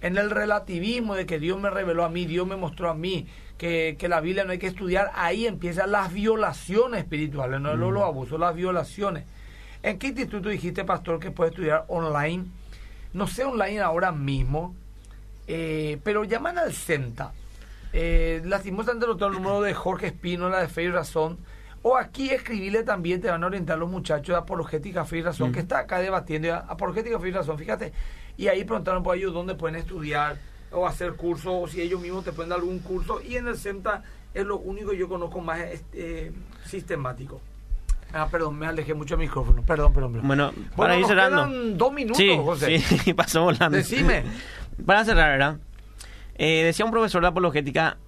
En el relativismo de que Dios me reveló a mí, Dios me mostró a mí, que, que la Biblia no hay que estudiar, ahí empiezan las violaciones espirituales, no los, los abusos, las violaciones. ¿En qué instituto dijiste, pastor, que puede estudiar online? No sé online ahora mismo, eh, pero llaman al CENTA. Eh, lastimosamente no el número de Jorge Espínola de Fe y Razón. O aquí escribirle también, te van a orientar los muchachos de Apologética Fe y Razón, Mm. que está acá debatiendo ya, Apologética Fe y Razón, fíjate. Y ahí preguntaron por ellos dónde pueden estudiar o hacer cursos, o si ellos mismos te pueden dar algún curso. Y en el CENTA es lo único que yo conozco más este, sistemático. Ah, perdón, me alejé mucho del micrófono. Perdón, perdón. perdón. Bueno, para ir nos cerrando. quedan dos minutos, sí, José. sí, pasó volando. Decime. Para cerrar, ¿verdad? Eh, decía un profesor de apologética,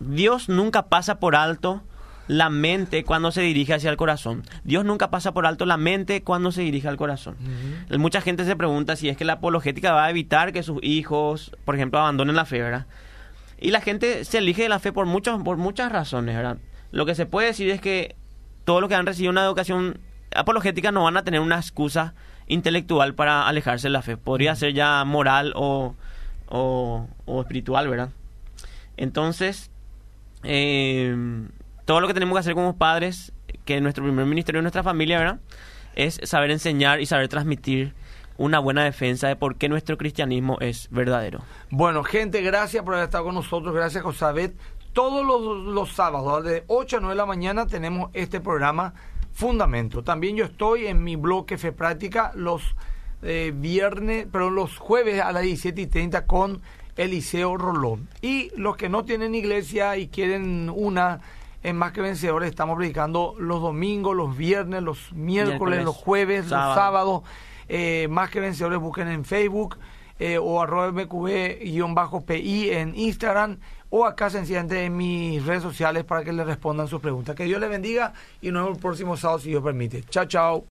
Dios nunca pasa por alto la mente cuando se dirige hacia el corazón. Dios nunca pasa por alto la mente cuando se dirige al corazón. Mucha gente se pregunta si es que la apologética va a evitar que sus hijos, por ejemplo, abandonen la fe, ¿verdad? Y la gente se elige de la fe por, muchos, por muchas razones, ¿verdad? Lo que se puede decir es que todos los que han recibido una educación apologética no van a tener una excusa intelectual para alejarse de la fe. Podría ser ya moral o, o, o espiritual, ¿verdad? Entonces, eh, todo lo que tenemos que hacer como padres, que nuestro primer ministerio de nuestra familia, ¿verdad? Es saber enseñar y saber transmitir una buena defensa de por qué nuestro cristianismo es verdadero. Bueno, gente, gracias por haber estado con nosotros. Gracias, Josabet. Todos los, los sábados, de 8 a 9 de la mañana, tenemos este programa Fundamento. También yo estoy en mi blog Fe Práctica los eh, viernes, pero los jueves a las 17 y 30 con Eliseo Rolón. Y los que no tienen iglesia y quieren una, en Más que Vencedores, estamos predicando los domingos, los viernes, los miércoles, Miércoles, los jueves, sábado. los sábados. Eh, más que Vencedores busquen en Facebook eh, o arroba mqb-pi en Instagram o acá sencillamente en mis redes sociales para que le respondan sus preguntas. Que Dios les bendiga y nos vemos el próximo sábado si Dios permite. Chao, chao.